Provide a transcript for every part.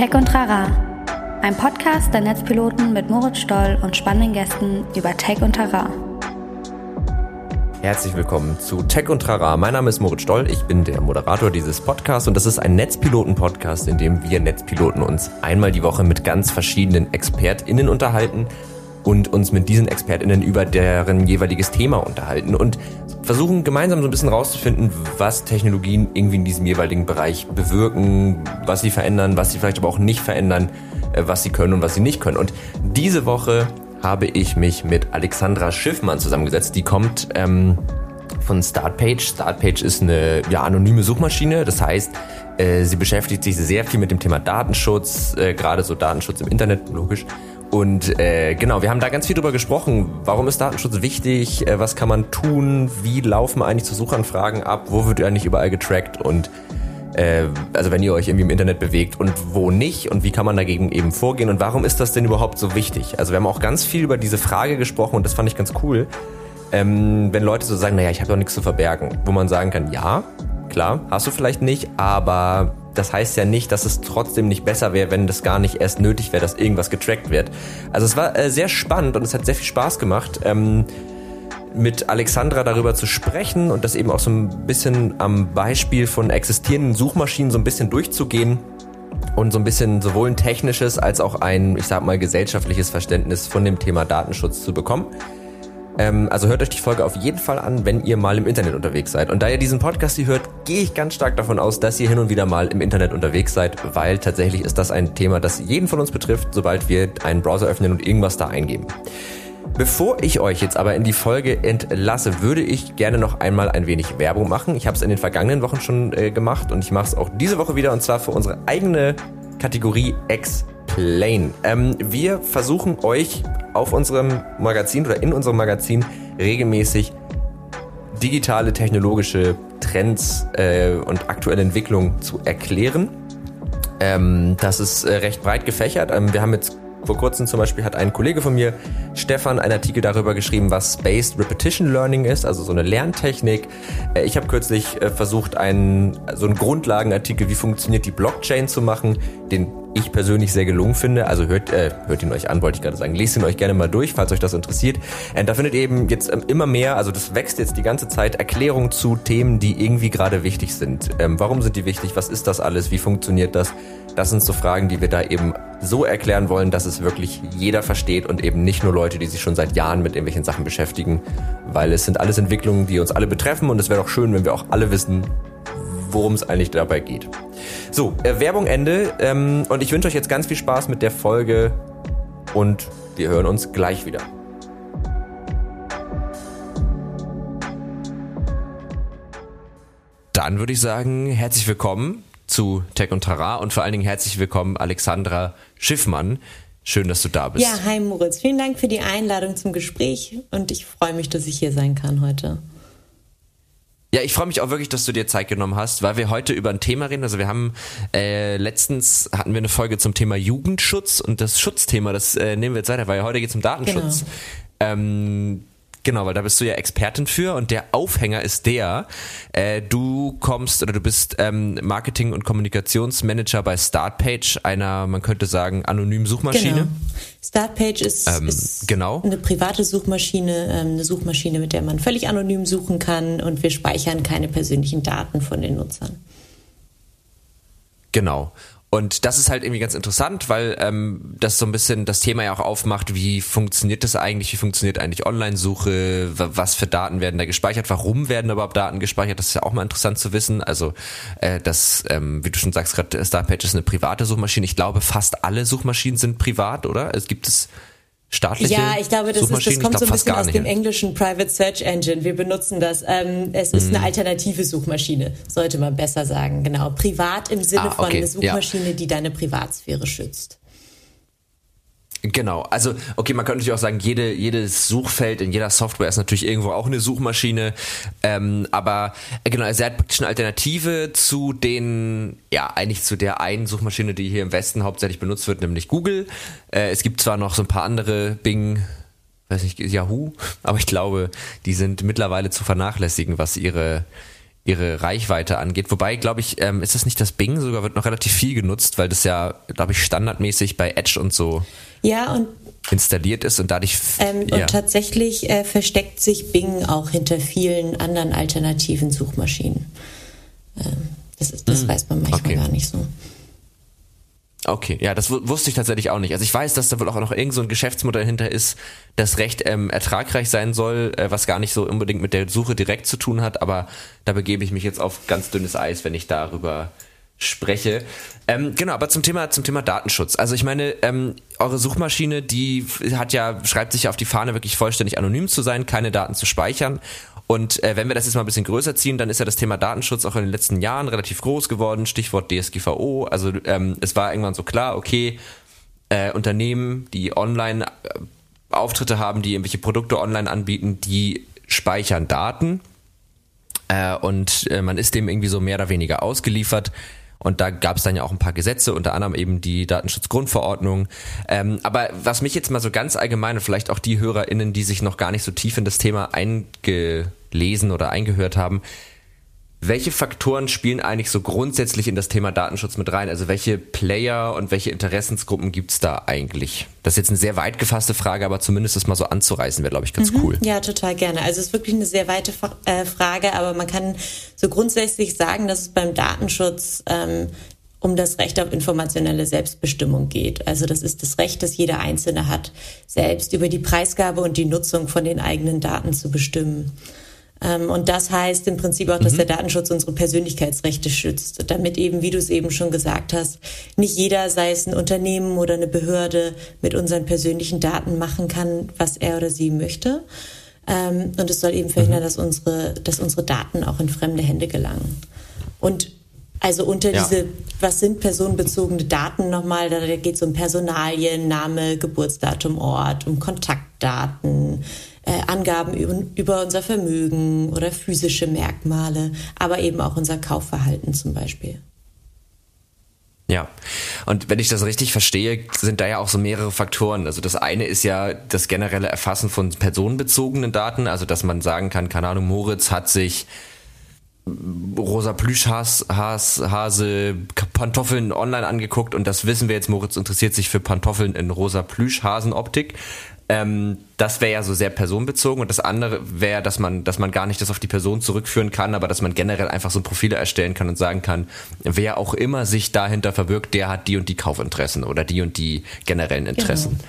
Tech und Rara, ein Podcast der Netzpiloten mit Moritz Stoll und spannenden Gästen über Tech und Rara. Herzlich willkommen zu Tech und Trara. Mein Name ist Moritz Stoll, ich bin der Moderator dieses Podcasts und das ist ein Netzpiloten-Podcast, in dem wir Netzpiloten uns einmal die Woche mit ganz verschiedenen ExpertInnen unterhalten und uns mit diesen ExpertInnen über deren jeweiliges Thema unterhalten und versuchen gemeinsam so ein bisschen rauszufinden, was Technologien irgendwie in diesem jeweiligen Bereich bewirken, was sie verändern, was sie vielleicht aber auch nicht verändern, äh, was sie können und was sie nicht können. Und diese Woche habe ich mich mit Alexandra Schiffmann zusammengesetzt. Die kommt ähm, von Startpage. Startpage ist eine ja, anonyme Suchmaschine. Das heißt, äh, sie beschäftigt sich sehr viel mit dem Thema Datenschutz, äh, gerade so Datenschutz im Internet, logisch. Und äh, genau, wir haben da ganz viel drüber gesprochen. Warum ist Datenschutz wichtig? Äh, was kann man tun? Wie laufen eigentlich zu Suchanfragen ab? Wo wird eigentlich überall getrackt? Und äh, also wenn ihr euch irgendwie im Internet bewegt und wo nicht und wie kann man dagegen eben vorgehen und warum ist das denn überhaupt so wichtig? Also wir haben auch ganz viel über diese Frage gesprochen und das fand ich ganz cool. Ähm, wenn Leute so sagen, naja, ich habe doch nichts zu verbergen, wo man sagen kann, ja, klar, hast du vielleicht nicht, aber das heißt ja nicht, dass es trotzdem nicht besser wäre, wenn das gar nicht erst nötig wäre, dass irgendwas getrackt wird. Also es war äh, sehr spannend und es hat sehr viel Spaß gemacht, ähm, mit Alexandra darüber zu sprechen und das eben auch so ein bisschen am Beispiel von existierenden Suchmaschinen so ein bisschen durchzugehen und so ein bisschen sowohl ein technisches als auch ein, ich sag mal, gesellschaftliches Verständnis von dem Thema Datenschutz zu bekommen. Ähm, also hört euch die Folge auf jeden Fall an, wenn ihr mal im Internet unterwegs seid. Und da ihr diesen Podcast hier hört, gehe ich ganz stark davon aus, dass ihr hin und wieder mal im Internet unterwegs seid, weil tatsächlich ist das ein Thema, das jeden von uns betrifft, sobald wir einen Browser öffnen und irgendwas da eingeben. Bevor ich euch jetzt aber in die Folge entlasse, würde ich gerne noch einmal ein wenig Werbung machen. Ich habe es in den vergangenen Wochen schon äh, gemacht und ich mache es auch diese Woche wieder und zwar für unsere eigene Kategorie Explain. Ähm, wir versuchen euch auf unserem Magazin oder in unserem Magazin regelmäßig digitale technologische Trends äh, und aktuelle Entwicklungen zu erklären. Ähm, das ist äh, recht breit gefächert. Ähm, wir haben jetzt vor kurzem zum Beispiel hat ein Kollege von mir, Stefan, einen Artikel darüber geschrieben, was Spaced Repetition Learning ist, also so eine Lerntechnik. Äh, ich habe kürzlich äh, versucht, einen, so einen Grundlagenartikel, wie funktioniert die Blockchain zu machen, den ich persönlich sehr gelungen finde. Also hört, äh, hört ihn euch an, wollte ich gerade sagen. Lest ihn euch gerne mal durch, falls euch das interessiert. Und da findet eben jetzt ähm, immer mehr, also das wächst jetzt die ganze Zeit, Erklärungen zu Themen, die irgendwie gerade wichtig sind. Ähm, warum sind die wichtig? Was ist das alles? Wie funktioniert das? Das sind so Fragen, die wir da eben so erklären wollen, dass es wirklich jeder versteht und eben nicht nur Leute, die sich schon seit Jahren mit irgendwelchen Sachen beschäftigen, weil es sind alles Entwicklungen, die uns alle betreffen und es wäre doch schön, wenn wir auch alle wissen, worum es eigentlich dabei geht. So, äh, Werbung Ende ähm, und ich wünsche euch jetzt ganz viel Spaß mit der Folge und wir hören uns gleich wieder. Dann würde ich sagen, herzlich willkommen zu Tech und Tara und vor allen Dingen herzlich willkommen Alexandra Schiffmann. Schön, dass du da bist. Ja, hi Moritz. Vielen Dank für die Einladung zum Gespräch und ich freue mich, dass ich hier sein kann heute. Ja, ich freue mich auch wirklich, dass du dir Zeit genommen hast, weil wir heute über ein Thema reden. Also wir haben äh, letztens hatten wir eine Folge zum Thema Jugendschutz und das Schutzthema, das äh, nehmen wir jetzt weiter, weil heute geht es um Datenschutz. Genau. Ähm, Genau, weil da bist du ja Expertin für und der Aufhänger ist der, äh, du kommst oder du bist ähm, Marketing- und Kommunikationsmanager bei Startpage, einer, man könnte sagen, anonymen Suchmaschine. Genau. Startpage ist, ähm, ist genau. eine private Suchmaschine, ähm, eine Suchmaschine, mit der man völlig anonym suchen kann und wir speichern keine persönlichen Daten von den Nutzern. Genau. Und das ist halt irgendwie ganz interessant, weil ähm, das so ein bisschen das Thema ja auch aufmacht, wie funktioniert das eigentlich, wie funktioniert eigentlich Online-Suche, was für Daten werden da gespeichert, warum werden überhaupt Daten gespeichert, das ist ja auch mal interessant zu wissen. Also äh, das, ähm, wie du schon sagst, gerade Startpage ist eine private Suchmaschine. Ich glaube, fast alle Suchmaschinen sind privat, oder? Es gibt es staatliche Ja, ich glaube, das, ist, das kommt so ein bisschen aus dem englischen Private Search Engine. Wir benutzen das. Ähm, es ist mhm. eine alternative Suchmaschine, sollte man besser sagen. Genau. Privat im Sinne ah, okay. von eine Suchmaschine, ja. die deine Privatsphäre schützt. Genau, also okay, man könnte natürlich auch sagen, jede, jedes Suchfeld in jeder Software ist natürlich irgendwo auch eine Suchmaschine, ähm, aber äh, genau, also er hat praktisch eine Alternative zu den, ja, eigentlich zu der einen Suchmaschine, die hier im Westen hauptsächlich benutzt wird, nämlich Google. Äh, es gibt zwar noch so ein paar andere, Bing, weiß nicht, Yahoo, aber ich glaube, die sind mittlerweile zu vernachlässigen, was ihre ihre Reichweite angeht. Wobei, glaube ich, ähm, ist das nicht das Bing sogar wird noch relativ viel genutzt, weil das ja, glaube ich, standardmäßig bei Edge und so ja, und installiert ist und dadurch. Ähm, ja. Und tatsächlich äh, versteckt sich Bing auch hinter vielen anderen alternativen Suchmaschinen. Ähm, das, ist, das hm. weiß man manchmal okay. gar nicht so. Okay, ja, das wusste ich tatsächlich auch nicht. Also ich weiß, dass da wohl auch noch irgend so ein Geschäftsmodell hinter ist, das recht ähm, ertragreich sein soll, äh, was gar nicht so unbedingt mit der Suche direkt zu tun hat, aber da begebe ich mich jetzt auf ganz dünnes Eis, wenn ich darüber spreche. Ähm, genau, aber zum Thema zum Thema Datenschutz. Also ich meine, ähm, eure Suchmaschine, die hat ja schreibt sich ja auf die Fahne wirklich vollständig anonym zu sein, keine Daten zu speichern. Und äh, wenn wir das jetzt mal ein bisschen größer ziehen, dann ist ja das Thema Datenschutz auch in den letzten Jahren relativ groß geworden. Stichwort DSGVO. Also ähm, es war irgendwann so klar, okay, äh, Unternehmen, die online äh, Auftritte haben, die irgendwelche Produkte online anbieten, die speichern Daten. Äh, und äh, man ist dem irgendwie so mehr oder weniger ausgeliefert. Und da gab es dann ja auch ein paar Gesetze, unter anderem eben die Datenschutzgrundverordnung. Ähm, aber was mich jetzt mal so ganz allgemein und vielleicht auch die HörerInnen, die sich noch gar nicht so tief in das Thema einge gelesen oder eingehört haben. Welche Faktoren spielen eigentlich so grundsätzlich in das Thema Datenschutz mit rein? Also welche Player und welche Interessensgruppen gibt es da eigentlich? Das ist jetzt eine sehr weit gefasste Frage, aber zumindest das mal so anzureißen, wäre, glaube ich, ganz mhm. cool. Ja, total gerne. Also es ist wirklich eine sehr weite äh, Frage, aber man kann so grundsätzlich sagen, dass es beim Datenschutz ähm, um das Recht auf informationelle Selbstbestimmung geht. Also das ist das Recht, das jeder Einzelne hat, selbst über die Preisgabe und die Nutzung von den eigenen Daten zu bestimmen. Ähm, und das heißt im Prinzip auch, dass mhm. der Datenschutz unsere Persönlichkeitsrechte schützt, damit eben, wie du es eben schon gesagt hast, nicht jeder, sei es ein Unternehmen oder eine Behörde, mit unseren persönlichen Daten machen kann, was er oder sie möchte. Ähm, und es soll eben verhindern, mhm. dass unsere, dass unsere Daten auch in fremde Hände gelangen. Und also unter ja. diese, was sind personenbezogene Daten nochmal, da geht es um Personalien, Name, Geburtsdatum, Ort, um Kontaktdaten, äh, Angaben über, über unser Vermögen oder physische Merkmale, aber eben auch unser Kaufverhalten zum Beispiel. Ja, und wenn ich das richtig verstehe, sind da ja auch so mehrere Faktoren. Also das eine ist ja das generelle Erfassen von personenbezogenen Daten, also dass man sagen kann, keine Ahnung, Moritz hat sich rosa Plüschhase Pantoffeln online angeguckt und das wissen wir jetzt, Moritz interessiert sich für Pantoffeln in rosa Plüschhasenoptik. Ähm, das wäre ja so sehr personenbezogen und das andere wäre, dass man, dass man gar nicht das auf die Person zurückführen kann, aber dass man generell einfach so Profile erstellen kann und sagen kann, wer auch immer sich dahinter verbirgt, der hat die und die Kaufinteressen oder die und die generellen Interessen.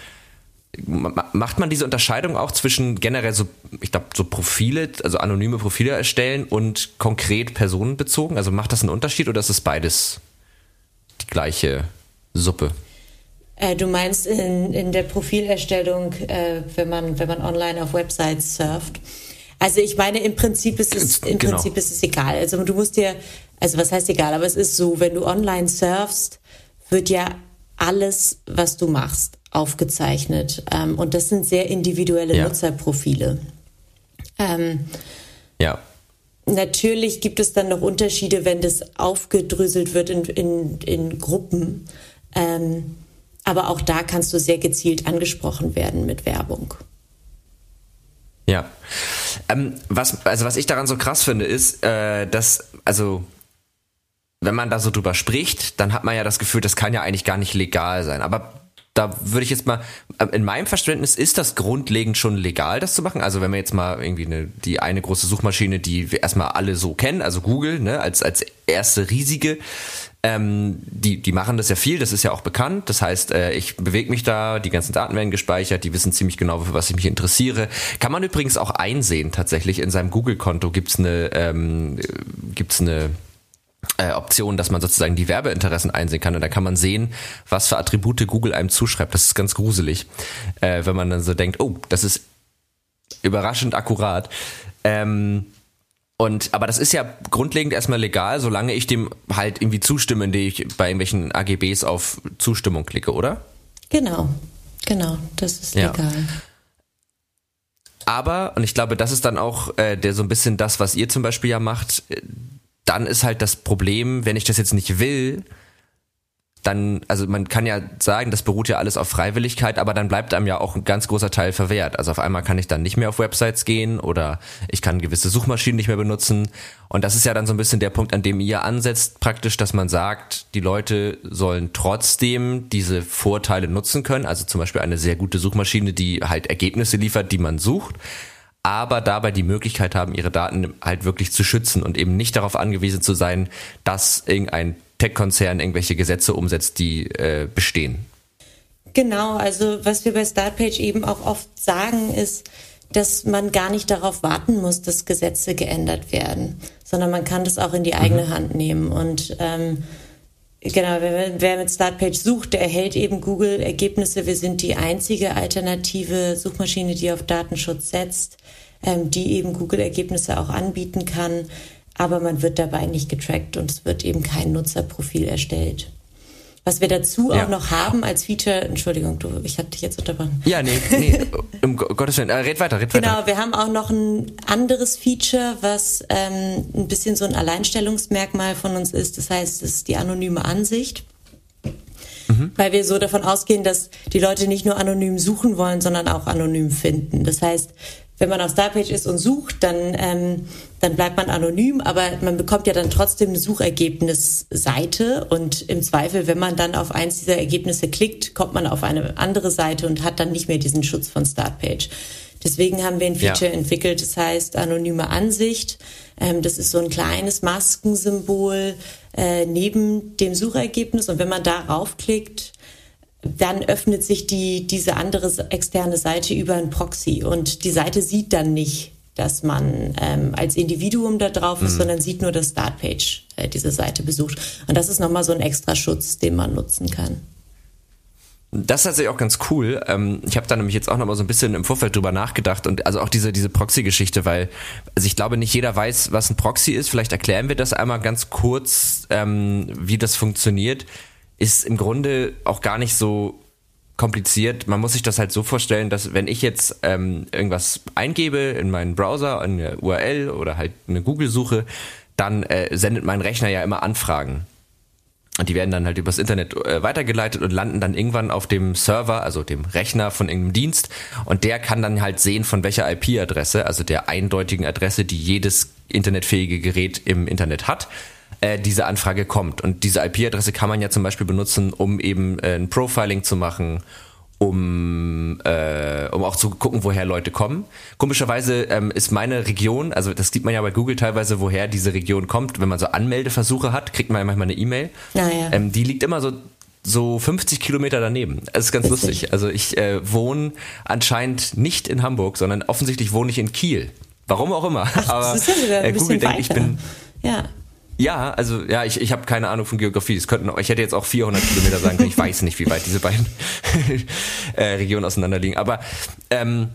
Genau. Macht man diese Unterscheidung auch zwischen generell so, ich glaube, so Profile, also anonyme Profile erstellen und konkret personenbezogen? Also macht das einen Unterschied oder ist es beides die gleiche Suppe? Äh, du meinst in, in der Profilerstellung, äh, wenn man wenn man online auf Websites surft. Also ich meine, im Prinzip ist es im genau. Prinzip ist es egal. Also du musst dir, also was heißt egal, aber es ist so, wenn du online surfst, wird ja alles, was du machst, aufgezeichnet. Ähm, und das sind sehr individuelle ja. Nutzerprofile. Ähm, ja. Natürlich gibt es dann noch Unterschiede, wenn das aufgedröselt wird in, in, in Gruppen. Ähm, aber auch da kannst du sehr gezielt angesprochen werden mit Werbung. Ja. Ähm, was, also was ich daran so krass finde, ist, äh, dass, also wenn man da so drüber spricht, dann hat man ja das Gefühl, das kann ja eigentlich gar nicht legal sein. Aber da würde ich jetzt mal, äh, in meinem Verständnis ist das grundlegend schon legal, das zu machen. Also wenn man jetzt mal irgendwie eine, die eine große Suchmaschine, die wir erstmal alle so kennen, also Google, ne, als, als erste riesige, ähm, die, die machen das ja viel, das ist ja auch bekannt. Das heißt, äh, ich bewege mich da, die ganzen Daten werden gespeichert, die wissen ziemlich genau, für was ich mich interessiere. Kann man übrigens auch einsehen, tatsächlich. In seinem Google-Konto gibt's eine, ähm, gibt's eine äh, Option, dass man sozusagen die Werbeinteressen einsehen kann und da kann man sehen, was für Attribute Google einem zuschreibt. Das ist ganz gruselig, äh, wenn man dann so denkt, oh, das ist überraschend akkurat. Ähm, und, aber das ist ja grundlegend erstmal legal, solange ich dem halt irgendwie zustimme, indem ich bei irgendwelchen AGBs auf Zustimmung klicke, oder? Genau, genau, das ist legal. Ja. Aber, und ich glaube, das ist dann auch äh, der so ein bisschen das, was ihr zum Beispiel ja macht, äh, dann ist halt das Problem, wenn ich das jetzt nicht will, dann, also man kann ja sagen, das beruht ja alles auf Freiwilligkeit, aber dann bleibt einem ja auch ein ganz großer Teil verwehrt. Also auf einmal kann ich dann nicht mehr auf Websites gehen oder ich kann gewisse Suchmaschinen nicht mehr benutzen. Und das ist ja dann so ein bisschen der Punkt, an dem ihr ansetzt, praktisch, dass man sagt, die Leute sollen trotzdem diese Vorteile nutzen können. Also zum Beispiel eine sehr gute Suchmaschine, die halt Ergebnisse liefert, die man sucht aber dabei die Möglichkeit haben, ihre Daten halt wirklich zu schützen und eben nicht darauf angewiesen zu sein, dass irgendein Tech-Konzern irgendwelche Gesetze umsetzt, die äh, bestehen. Genau, also was wir bei Startpage eben auch oft sagen, ist, dass man gar nicht darauf warten muss, dass Gesetze geändert werden, sondern man kann das auch in die eigene mhm. Hand nehmen. Und ähm, genau, wer, mit Startpage sucht, der erhält eben Google-Ergebnisse. Wir sind die einzige alternative Suchmaschine, die auf Datenschutz setzt, ähm, die eben Google-Ergebnisse auch anbieten kann aber man wird dabei nicht getrackt und es wird eben kein Nutzerprofil erstellt. Was wir dazu ja. auch noch haben als Feature, Entschuldigung, du, ich hatte dich jetzt unterbrochen. Ja, nee, nee, um Gottes Willen, äh, red weiter, red genau, weiter. Genau, wir haben auch noch ein anderes Feature, was ähm, ein bisschen so ein Alleinstellungsmerkmal von uns ist. Das heißt, es ist die anonyme Ansicht. Mhm. Weil wir so davon ausgehen, dass die Leute nicht nur anonym suchen wollen, sondern auch anonym finden. Das heißt, wenn man auf Starpage ist und sucht, dann, ähm, dann bleibt man anonym, aber man bekommt ja dann trotzdem eine Suchergebnisseite und im Zweifel, wenn man dann auf eins dieser Ergebnisse klickt, kommt man auf eine andere Seite und hat dann nicht mehr diesen Schutz von Startpage. Deswegen haben wir ein Feature ja. entwickelt, das heißt anonyme Ansicht. Ähm, das ist so ein kleines Maskensymbol äh, neben dem Suchergebnis und wenn man darauf klickt, dann öffnet sich die, diese andere externe Seite über ein Proxy und die Seite sieht dann nicht, dass man ähm, als Individuum da drauf ist, mhm. sondern sieht nur, dass Startpage äh, diese Seite besucht. Und das ist nochmal so ein extra Schutz, den man nutzen kann. Das ist tatsächlich auch ganz cool. Ähm, ich habe da nämlich jetzt auch noch mal so ein bisschen im Vorfeld drüber nachgedacht und also auch diese, diese Proxy-Geschichte, weil also ich glaube nicht jeder weiß, was ein Proxy ist. Vielleicht erklären wir das einmal ganz kurz, ähm, wie das funktioniert ist im Grunde auch gar nicht so kompliziert. Man muss sich das halt so vorstellen, dass wenn ich jetzt ähm, irgendwas eingebe in meinen Browser, eine URL oder halt eine Google-Suche, dann äh, sendet mein Rechner ja immer Anfragen. Und die werden dann halt übers Internet äh, weitergeleitet und landen dann irgendwann auf dem Server, also dem Rechner von irgendeinem Dienst. Und der kann dann halt sehen, von welcher IP-Adresse, also der eindeutigen Adresse, die jedes internetfähige Gerät im Internet hat, äh, diese Anfrage kommt. Und diese IP-Adresse kann man ja zum Beispiel benutzen, um eben äh, ein Profiling zu machen, um, äh, um auch zu gucken, woher Leute kommen. Komischerweise ähm, ist meine Region, also das sieht man ja bei Google teilweise, woher diese Region kommt. Wenn man so Anmeldeversuche hat, kriegt man ja manchmal eine E-Mail. Naja. Ähm, die liegt immer so so 50 Kilometer daneben. Das ist ganz Witzig. lustig. Also ich äh, wohne anscheinend nicht in Hamburg, sondern offensichtlich wohne ich in Kiel. Warum auch immer. Ach, Aber ja äh, Google denkt, ich bin. Ja. Ja, also ja, ich, ich habe keine Ahnung von Geografie. Es könnten, ich hätte jetzt auch 400 Kilometer sagen können. Ich weiß nicht, wie weit diese beiden äh, Regionen auseinander liegen. Aber ähm,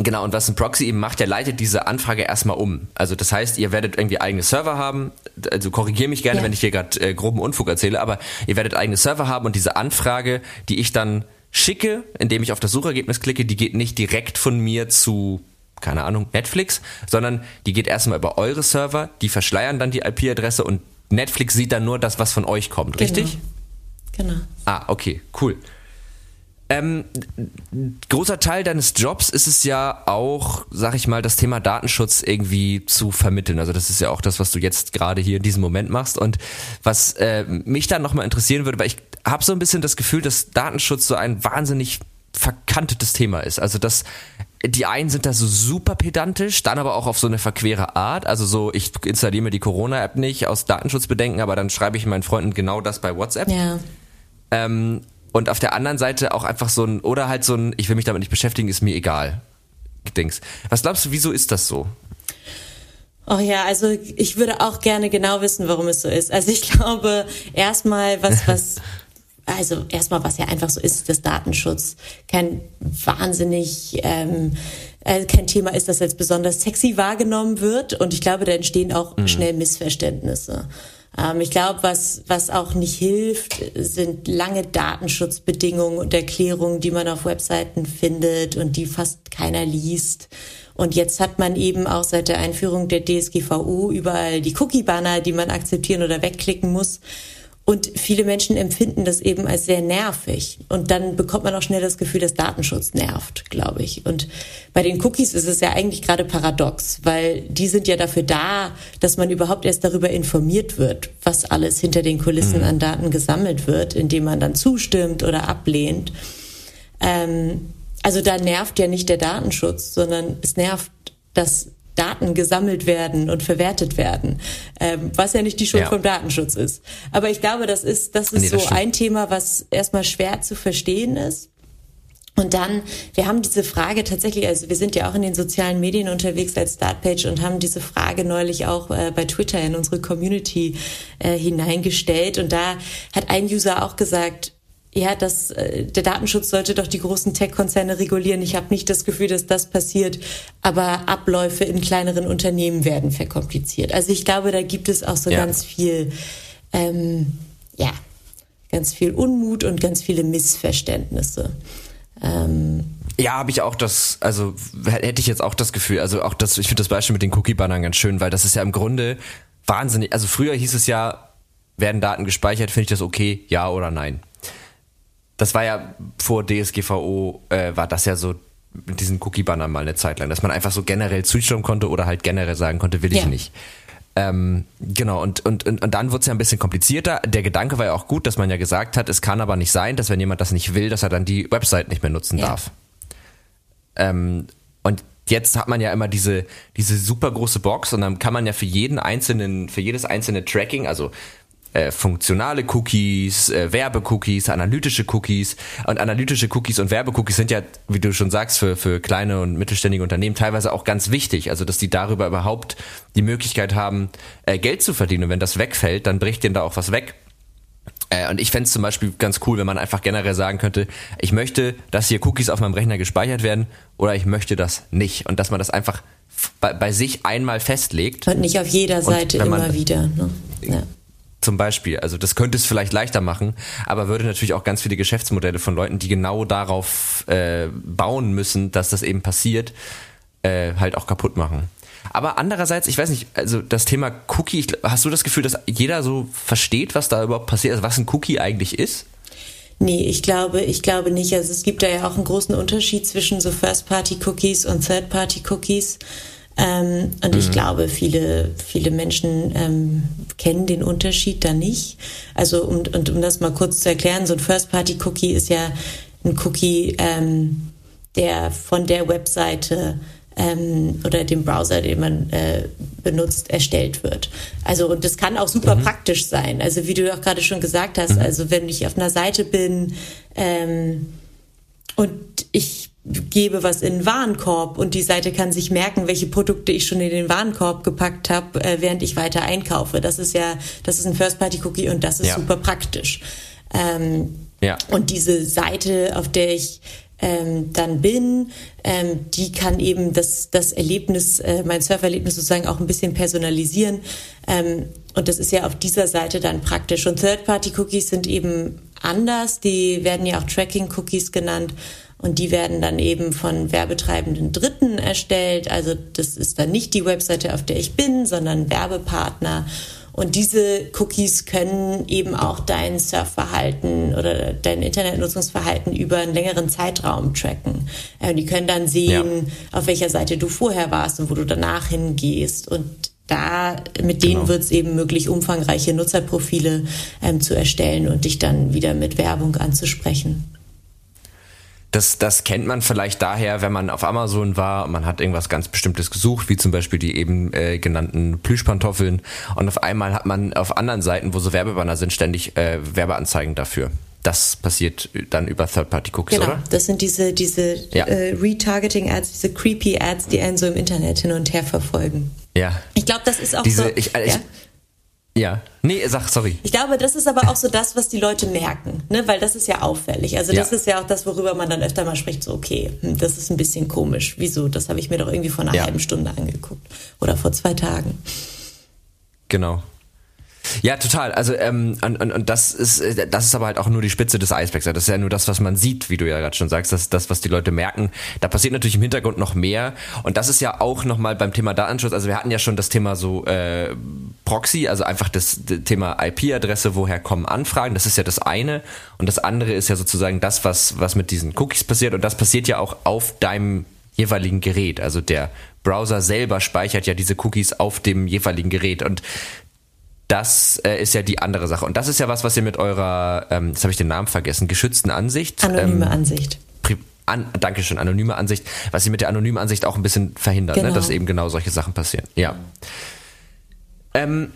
Genau, und was ein Proxy eben macht, der leitet diese Anfrage erstmal um. Also das heißt, ihr werdet irgendwie eigene Server haben, also korrigiere mich gerne, ja. wenn ich hier gerade äh, groben Unfug erzähle, aber ihr werdet eigene Server haben und diese Anfrage, die ich dann schicke, indem ich auf das Suchergebnis klicke, die geht nicht direkt von mir zu keine Ahnung, Netflix, sondern die geht erstmal über eure Server, die verschleiern dann die IP-Adresse und Netflix sieht dann nur das, was von euch kommt, genau. richtig? Genau. Ah, okay, cool. Ähm, großer Teil deines Jobs ist es ja auch, sag ich mal, das Thema Datenschutz irgendwie zu vermitteln. Also das ist ja auch das, was du jetzt gerade hier in diesem Moment machst. Und was äh, mich dann nochmal interessieren würde, weil ich habe so ein bisschen das Gefühl, dass Datenschutz so ein wahnsinnig verkantetes Thema ist. Also dass die einen sind da so super pedantisch, dann aber auch auf so eine verquere Art. Also so, ich installiere mir die Corona-App nicht aus Datenschutzbedenken, aber dann schreibe ich meinen Freunden genau das bei WhatsApp. Ja. Ähm, und auf der anderen Seite auch einfach so ein, oder halt so ein, ich will mich damit nicht beschäftigen, ist mir egal. Dings. Was glaubst du, wieso ist das so? Oh ja, also ich würde auch gerne genau wissen, warum es so ist. Also ich glaube, erstmal, was, was also erstmal, was ja einfach so ist, dass Datenschutz kein wahnsinnig ähm, äh, kein Thema ist, das als besonders sexy wahrgenommen wird. Und ich glaube, da entstehen auch mhm. schnell Missverständnisse. Ähm, ich glaube, was, was auch nicht hilft, sind lange Datenschutzbedingungen und Erklärungen, die man auf Webseiten findet und die fast keiner liest. Und jetzt hat man eben auch seit der Einführung der DSGVO überall die Cookie-Banner, die man akzeptieren oder wegklicken muss. Und viele Menschen empfinden das eben als sehr nervig. Und dann bekommt man auch schnell das Gefühl, dass Datenschutz nervt, glaube ich. Und bei den Cookies ist es ja eigentlich gerade paradox, weil die sind ja dafür da, dass man überhaupt erst darüber informiert wird, was alles hinter den Kulissen mhm. an Daten gesammelt wird, indem man dann zustimmt oder ablehnt. Ähm, also da nervt ja nicht der Datenschutz, sondern es nervt, dass Daten gesammelt werden und verwertet werden, ähm, was ja nicht die Schuld ja. vom Datenschutz ist. Aber ich glaube, das ist, das ist nee, das so stimmt. ein Thema, was erstmal schwer zu verstehen ist. Und dann, wir haben diese Frage tatsächlich, also wir sind ja auch in den sozialen Medien unterwegs als Startpage und haben diese Frage neulich auch äh, bei Twitter in unsere Community äh, hineingestellt. Und da hat ein User auch gesagt, ja, das, äh, der Datenschutz sollte doch die großen Tech-Konzerne regulieren. Ich habe nicht das Gefühl, dass das passiert, aber Abläufe in kleineren Unternehmen werden verkompliziert. Also ich glaube, da gibt es auch so ja. ganz viel, ähm, ja, ganz viel Unmut und ganz viele Missverständnisse. Ähm, ja, habe ich auch das, also hätte ich jetzt auch das Gefühl, also auch das, ich finde das Beispiel mit den Cookie-Bannern ganz schön, weil das ist ja im Grunde wahnsinnig, also früher hieß es ja, werden Daten gespeichert, finde ich das okay, ja oder nein das war ja vor DSGVO, äh, war das ja so mit diesen Cookie-Bannern mal eine Zeit lang, dass man einfach so generell zustimmen konnte oder halt generell sagen konnte, will ich ja. nicht. Ähm, genau, und, und, und, und dann wurde es ja ein bisschen komplizierter. Der Gedanke war ja auch gut, dass man ja gesagt hat, es kann aber nicht sein, dass wenn jemand das nicht will, dass er dann die Website nicht mehr nutzen ja. darf. Ähm, und jetzt hat man ja immer diese, diese super große Box und dann kann man ja für jeden einzelnen, für jedes einzelne Tracking, also äh, funktionale Cookies, äh, Werbecookies, analytische Cookies. Und analytische Cookies und Werbecookies sind ja, wie du schon sagst, für, für kleine und mittelständige Unternehmen teilweise auch ganz wichtig. Also, dass die darüber überhaupt die Möglichkeit haben, äh, Geld zu verdienen. Und wenn das wegfällt, dann bricht denen da auch was weg. Äh, und ich fände es zum Beispiel ganz cool, wenn man einfach generell sagen könnte, ich möchte, dass hier Cookies auf meinem Rechner gespeichert werden oder ich möchte das nicht. Und dass man das einfach bei, bei sich einmal festlegt. Und nicht auf jeder Seite immer wieder. Ne? Ja. Zum Beispiel. Also das könnte es vielleicht leichter machen, aber würde natürlich auch ganz viele Geschäftsmodelle von Leuten, die genau darauf äh, bauen müssen, dass das eben passiert, äh, halt auch kaputt machen. Aber andererseits, ich weiß nicht, also das Thema Cookie, hast du das Gefühl, dass jeder so versteht, was da überhaupt passiert, also was ein Cookie eigentlich ist? Nee, ich glaube, ich glaube nicht. Also es gibt da ja auch einen großen Unterschied zwischen so First-Party-Cookies und Third-Party-Cookies. Ähm, und mhm. ich glaube, viele, viele Menschen ähm, kennen den Unterschied da nicht. Also, um, und um das mal kurz zu erklären, so ein First-Party-Cookie ist ja ein Cookie, ähm, der von der Webseite ähm, oder dem Browser, den man äh, benutzt, erstellt wird. Also und das kann auch super mhm. praktisch sein. Also wie du auch gerade schon gesagt hast, mhm. also wenn ich auf einer Seite bin ähm, und ich gebe was in den Warenkorb und die Seite kann sich merken, welche Produkte ich schon in den Warenkorb gepackt habe, äh, während ich weiter einkaufe. Das ist ja, das ist ein First-Party-Cookie und das ist ja. super praktisch. Ähm, ja. Und diese Seite, auf der ich ähm, dann bin, ähm, die kann eben das, das Erlebnis, äh, mein Surferlebnis sozusagen auch ein bisschen personalisieren. Ähm, und das ist ja auf dieser Seite dann praktisch. Und Third-Party-Cookies sind eben anders. Die werden ja auch Tracking-Cookies genannt. Und die werden dann eben von werbetreibenden Dritten erstellt. Also das ist dann nicht die Webseite, auf der ich bin, sondern Werbepartner. Und diese Cookies können eben auch dein Surfverhalten oder dein Internetnutzungsverhalten über einen längeren Zeitraum tracken. Äh, die können dann sehen, ja. auf welcher Seite du vorher warst und wo du danach hingehst. Und da mit denen genau. wird es eben möglich, umfangreiche Nutzerprofile ähm, zu erstellen und dich dann wieder mit Werbung anzusprechen. Das, das kennt man vielleicht daher, wenn man auf Amazon war und man hat irgendwas ganz Bestimmtes gesucht, wie zum Beispiel die eben äh, genannten Plüschpantoffeln. Und auf einmal hat man auf anderen Seiten, wo so Werbebanner sind, ständig äh, Werbeanzeigen dafür. Das passiert dann über Third-Party-Cookies, genau, oder? Das sind diese, diese ja. äh, Retargeting-Ads, diese creepy Ads, die einen so im Internet hin und her verfolgen. Ja. Ich glaube, das ist auch diese, so. Ich, ich, ja? Nee, sag, sorry. Ich glaube, das ist aber auch so das, was die Leute merken, ne? weil das ist ja auffällig. Also das ja. ist ja auch das, worüber man dann öfter mal spricht, so okay, hm, das ist ein bisschen komisch. Wieso? Das habe ich mir doch irgendwie vor einer ja. halben Stunde angeguckt oder vor zwei Tagen. Genau. Ja, total. Also ähm, und, und, und das ist das ist aber halt auch nur die Spitze des Eisbergs. Das ist ja nur das, was man sieht, wie du ja gerade schon sagst. Das ist das, was die Leute merken. Da passiert natürlich im Hintergrund noch mehr. Und das ist ja auch nochmal beim Thema Datenschutz. Also wir hatten ja schon das Thema so äh, Proxy, also einfach das, das Thema IP-Adresse, woher kommen Anfragen. Das ist ja das eine. Und das andere ist ja sozusagen das, was was mit diesen Cookies passiert. Und das passiert ja auch auf deinem jeweiligen Gerät. Also der Browser selber speichert ja diese Cookies auf dem jeweiligen Gerät. Und das äh, ist ja die andere Sache. Und das ist ja was, was ihr mit eurer, ähm, jetzt habe ich den Namen vergessen, geschützten Ansicht. Anonyme ähm, Ansicht. An, Dankeschön, anonyme Ansicht, was sie mit der anonymen Ansicht auch ein bisschen verhindert, ne? genau. ne? dass eben genau solche Sachen passieren. Ja. Ähm,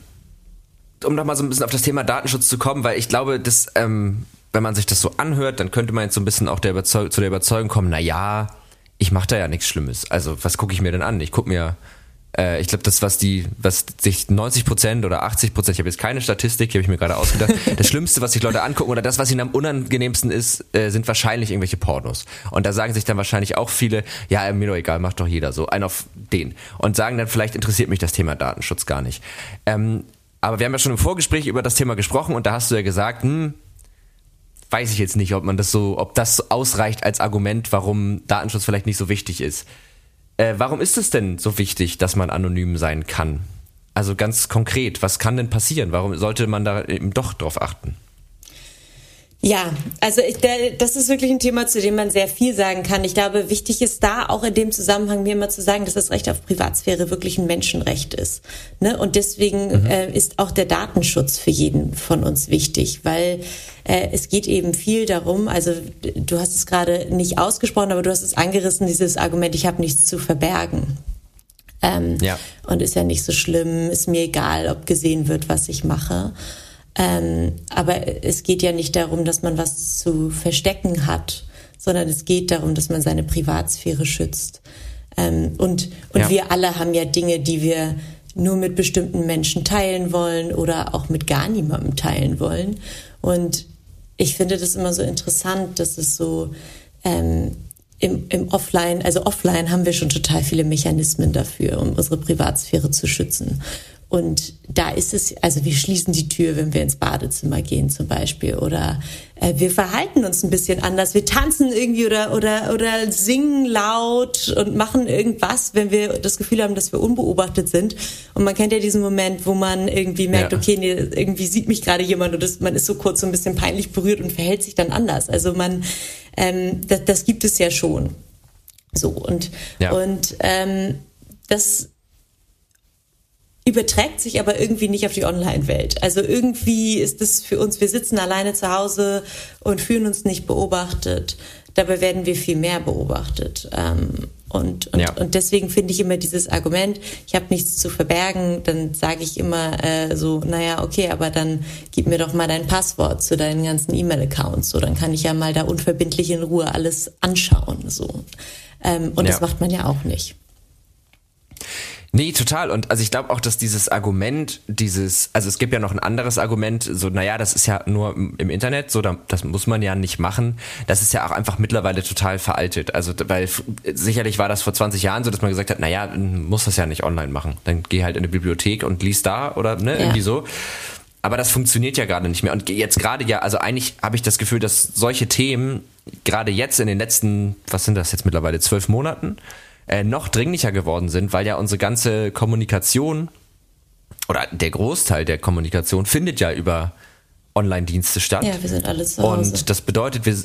um nochmal so ein bisschen auf das Thema Datenschutz zu kommen, weil ich glaube, dass, ähm, wenn man sich das so anhört, dann könnte man jetzt so ein bisschen auch der Überzeug zu der Überzeugung kommen, na ja, ich mache da ja nichts Schlimmes. Also was gucke ich mir denn an? Ich gucke mir äh, ich glaube, das, was die, was sich 90 Prozent oder 80 Prozent, ich habe jetzt keine Statistik, die habe ich mir gerade ausgedacht, das Schlimmste, was sich Leute angucken oder das, was ihnen am unangenehmsten ist, äh, sind wahrscheinlich irgendwelche Pornos. Und da sagen sich dann wahrscheinlich auch viele, ja, mir doch egal, macht doch jeder so, ein auf den. Und sagen dann, vielleicht interessiert mich das Thema Datenschutz gar nicht. Ähm, aber wir haben ja schon im Vorgespräch über das Thema gesprochen und da hast du ja gesagt, hm, weiß ich jetzt nicht, ob man das so, ob das ausreicht als Argument, warum Datenschutz vielleicht nicht so wichtig ist. Äh, warum ist es denn so wichtig, dass man anonym sein kann? Also ganz konkret, was kann denn passieren? Warum sollte man da eben doch drauf achten? Ja, also ich, das ist wirklich ein Thema, zu dem man sehr viel sagen kann. Ich glaube, wichtig ist da auch in dem Zusammenhang mir immer zu sagen, dass das Recht auf Privatsphäre wirklich ein Menschenrecht ist. Ne? Und deswegen mhm. äh, ist auch der Datenschutz für jeden von uns wichtig, weil äh, es geht eben viel darum, also du hast es gerade nicht ausgesprochen, aber du hast es angerissen, dieses Argument, ich habe nichts zu verbergen. Ähm, ja. Und ist ja nicht so schlimm, ist mir egal, ob gesehen wird, was ich mache. Ähm, aber es geht ja nicht darum, dass man was zu verstecken hat, sondern es geht darum, dass man seine Privatsphäre schützt. Ähm, und und ja. wir alle haben ja Dinge, die wir nur mit bestimmten Menschen teilen wollen oder auch mit gar niemandem teilen wollen. Und ich finde das immer so interessant, dass es so ähm, im, im Offline, also offline haben wir schon total viele Mechanismen dafür, um unsere Privatsphäre zu schützen. Und da ist es, also wir schließen die Tür, wenn wir ins Badezimmer gehen zum Beispiel. Oder äh, wir verhalten uns ein bisschen anders. Wir tanzen irgendwie oder, oder, oder singen laut und machen irgendwas, wenn wir das Gefühl haben, dass wir unbeobachtet sind. Und man kennt ja diesen Moment, wo man irgendwie merkt, ja. okay, nee, irgendwie sieht mich gerade jemand und das, man ist so kurz so ein bisschen peinlich berührt und verhält sich dann anders. Also man, ähm, das, das gibt es ja schon. So und, ja. und ähm, das überträgt sich aber irgendwie nicht auf die Online-Welt. Also irgendwie ist das für uns, wir sitzen alleine zu Hause und fühlen uns nicht beobachtet. Dabei werden wir viel mehr beobachtet. Ähm, und, und, ja. und deswegen finde ich immer dieses Argument, ich habe nichts zu verbergen, dann sage ich immer äh, so, naja, okay, aber dann gib mir doch mal dein Passwort zu deinen ganzen E-Mail-Accounts. So, dann kann ich ja mal da unverbindlich in Ruhe alles anschauen. So. Ähm, und ja. das macht man ja auch nicht. Nee, total. Und also ich glaube auch, dass dieses Argument, dieses, also es gibt ja noch ein anderes Argument, so, naja, das ist ja nur im Internet, so, das muss man ja nicht machen. Das ist ja auch einfach mittlerweile total veraltet. Also, weil sicherlich war das vor 20 Jahren so, dass man gesagt hat, naja, muss das ja nicht online machen. Dann geh halt in eine Bibliothek und lies da oder ne, ja. irgendwie so. Aber das funktioniert ja gerade nicht mehr. Und jetzt gerade ja, also eigentlich habe ich das Gefühl, dass solche Themen gerade jetzt in den letzten, was sind das jetzt mittlerweile, zwölf Monaten, äh, noch dringlicher geworden sind, weil ja unsere ganze Kommunikation oder der Großteil der Kommunikation findet ja über Online-Dienste statt. Ja, wir sind alle zu Hause. Und das bedeutet, wir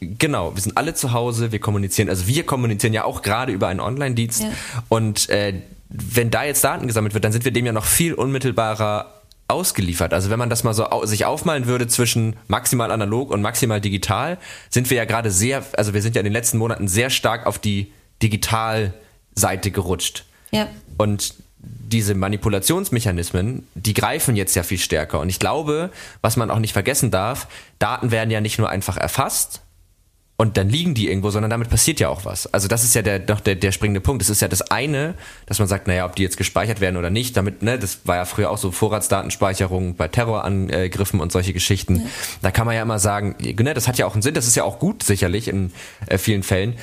genau, wir sind alle zu Hause, wir kommunizieren, also wir kommunizieren ja auch gerade über einen Online-Dienst. Ja. Und äh, wenn da jetzt Daten gesammelt wird, dann sind wir dem ja noch viel unmittelbarer ausgeliefert. Also wenn man das mal so sich aufmalen würde zwischen maximal analog und maximal digital, sind wir ja gerade sehr, also wir sind ja in den letzten Monaten sehr stark auf die Digitalseite gerutscht. Ja. Und diese Manipulationsmechanismen, die greifen jetzt ja viel stärker. Und ich glaube, was man auch nicht vergessen darf, Daten werden ja nicht nur einfach erfasst und dann liegen die irgendwo, sondern damit passiert ja auch was. Also das ist ja der, doch der, der springende Punkt. Es ist ja das eine, dass man sagt, naja, ob die jetzt gespeichert werden oder nicht, damit, ne, das war ja früher auch so Vorratsdatenspeicherung bei Terrorangriffen und solche Geschichten. Ja. Da kann man ja immer sagen, ne, das hat ja auch einen Sinn, das ist ja auch gut sicherlich in äh, vielen Fällen.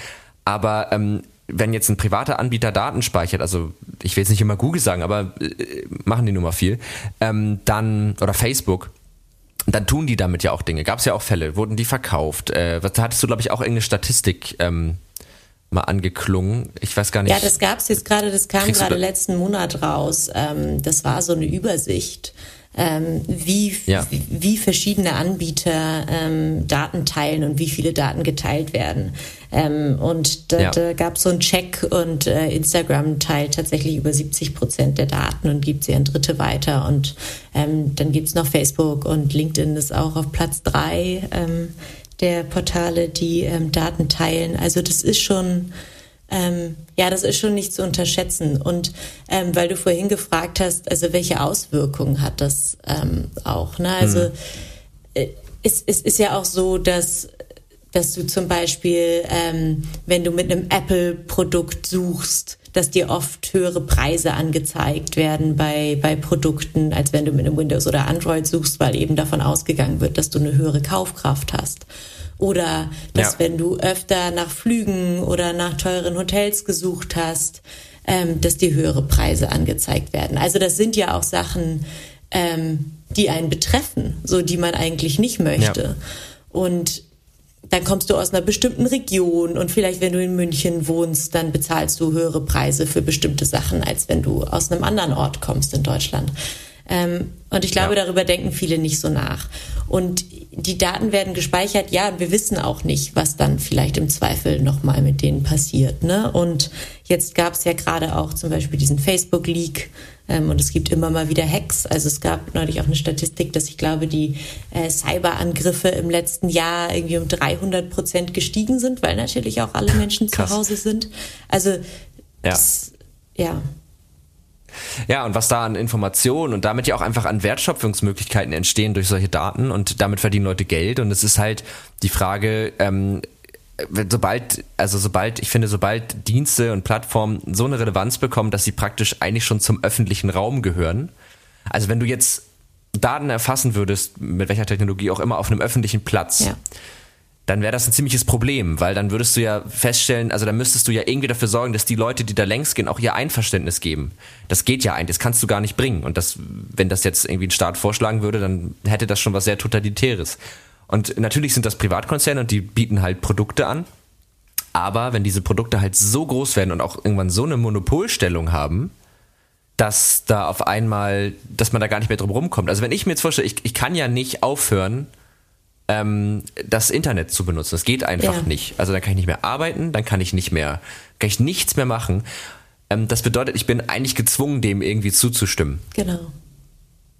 Aber ähm, wenn jetzt ein privater Anbieter Daten speichert, also ich will jetzt nicht immer Google sagen, aber äh, machen die nun mal viel, ähm, dann, oder Facebook, dann tun die damit ja auch Dinge. Gab es ja auch Fälle, wurden die verkauft. Äh, da hattest du, glaube ich, auch irgendeine Statistik ähm, mal angeklungen. Ich weiß gar nicht. Ja, das gab es jetzt gerade, das kam gerade letzten Monat raus. Ähm, das war so eine Übersicht ähm, wie, ja. wie, verschiedene Anbieter ähm, Daten teilen und wie viele Daten geteilt werden. Und da, ja. da gab es so einen Check und äh, Instagram teilt tatsächlich über 70 Prozent der Daten und gibt sie an Dritte weiter. Und dann gibt's noch Facebook und LinkedIn ist auch auf Platz drei der Portale, die ähm, Daten teilen. Also das ist schon ähm, ja, das ist schon nicht zu unterschätzen. Und ähm, weil du vorhin gefragt hast, also welche Auswirkungen hat das ähm, auch? Ne? Also mhm. äh, es, es ist ja auch so, dass dass du zum Beispiel, ähm, wenn du mit einem Apple-Produkt suchst, dass dir oft höhere Preise angezeigt werden bei, bei Produkten, als wenn du mit einem Windows oder Android suchst, weil eben davon ausgegangen wird, dass du eine höhere Kaufkraft hast. Oder dass ja. wenn du öfter nach Flügen oder nach teuren Hotels gesucht hast, ähm, dass dir höhere Preise angezeigt werden. Also das sind ja auch Sachen, ähm, die einen betreffen, so die man eigentlich nicht möchte. Ja. Und dann kommst du aus einer bestimmten Region und vielleicht, wenn du in München wohnst, dann bezahlst du höhere Preise für bestimmte Sachen, als wenn du aus einem anderen Ort kommst in Deutschland. Ähm, und ich glaube, ja. darüber denken viele nicht so nach. Und die Daten werden gespeichert, ja, wir wissen auch nicht, was dann vielleicht im Zweifel nochmal mit denen passiert. Ne? Und jetzt gab es ja gerade auch zum Beispiel diesen Facebook-Leak ähm, und es gibt immer mal wieder Hacks. Also es gab neulich auch eine Statistik, dass ich glaube, die äh, Cyberangriffe im letzten Jahr irgendwie um 300 Prozent gestiegen sind, weil natürlich auch alle Menschen Krass. zu Hause sind. Also ja. Das, ja. Ja, und was da an Informationen und damit ja auch einfach an Wertschöpfungsmöglichkeiten entstehen durch solche Daten und damit verdienen Leute Geld. Und es ist halt die Frage, ähm, sobald, also sobald, ich finde, sobald Dienste und Plattformen so eine Relevanz bekommen, dass sie praktisch eigentlich schon zum öffentlichen Raum gehören. Also wenn du jetzt Daten erfassen würdest, mit welcher Technologie auch immer, auf einem öffentlichen Platz, ja dann wäre das ein ziemliches Problem, weil dann würdest du ja feststellen, also dann müsstest du ja irgendwie dafür sorgen, dass die Leute, die da längs gehen, auch ihr Einverständnis geben. Das geht ja eigentlich, das kannst du gar nicht bringen. Und das, wenn das jetzt irgendwie ein Staat vorschlagen würde, dann hätte das schon was sehr Totalitäres. Und natürlich sind das Privatkonzerne und die bieten halt Produkte an. Aber wenn diese Produkte halt so groß werden und auch irgendwann so eine Monopolstellung haben, dass da auf einmal, dass man da gar nicht mehr drum rumkommt. Also wenn ich mir jetzt vorstelle, ich, ich kann ja nicht aufhören, ähm, das Internet zu benutzen. Das geht einfach ja. nicht. Also dann kann ich nicht mehr arbeiten, dann kann ich nicht mehr, kann ich nichts mehr machen. Ähm, das bedeutet, ich bin eigentlich gezwungen, dem irgendwie zuzustimmen. Genau.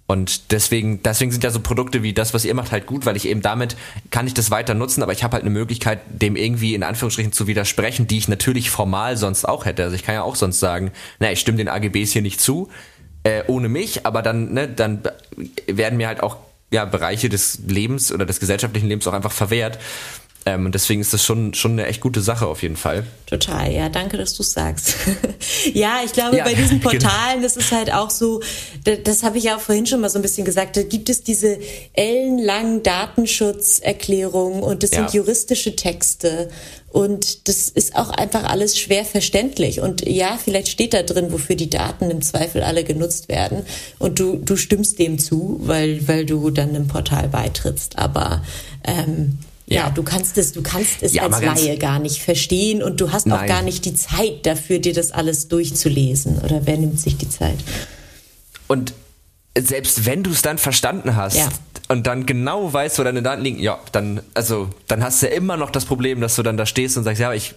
Und deswegen, deswegen sind ja so Produkte wie das, was ihr macht, halt gut, weil ich eben damit kann ich das weiter nutzen, aber ich habe halt eine Möglichkeit, dem irgendwie in Anführungsstrichen zu widersprechen, die ich natürlich formal sonst auch hätte. Also ich kann ja auch sonst sagen, na, ich stimme den AGBs hier nicht zu, äh, ohne mich, aber dann, ne, dann werden mir halt auch ja, Bereiche des Lebens oder des gesellschaftlichen Lebens auch einfach verwehrt. Ähm, und deswegen ist das schon, schon eine echt gute Sache auf jeden Fall. Total, ja, danke, dass du sagst. ja, ich glaube, ja, bei diesen genau. Portalen, genau. das ist halt auch so, das, das habe ich ja auch vorhin schon mal so ein bisschen gesagt, da gibt es diese ellenlangen Datenschutzerklärungen und das ja. sind juristische Texte. Und das ist auch einfach alles schwer verständlich. Und ja, vielleicht steht da drin, wofür die Daten im Zweifel alle genutzt werden. Und du, du stimmst dem zu, weil, weil du dann einem Portal beitrittst. Aber ähm, ja. ja, du kannst es, du kannst es ja, als Laie gar nicht verstehen und du hast Nein. auch gar nicht die Zeit dafür, dir das alles durchzulesen. Oder wer nimmt sich die Zeit? Und selbst wenn du es dann verstanden hast ja. und dann genau weißt, wo deine Daten liegen, ja, dann, also, dann hast du ja immer noch das Problem, dass du dann da stehst und sagst, ja, ich,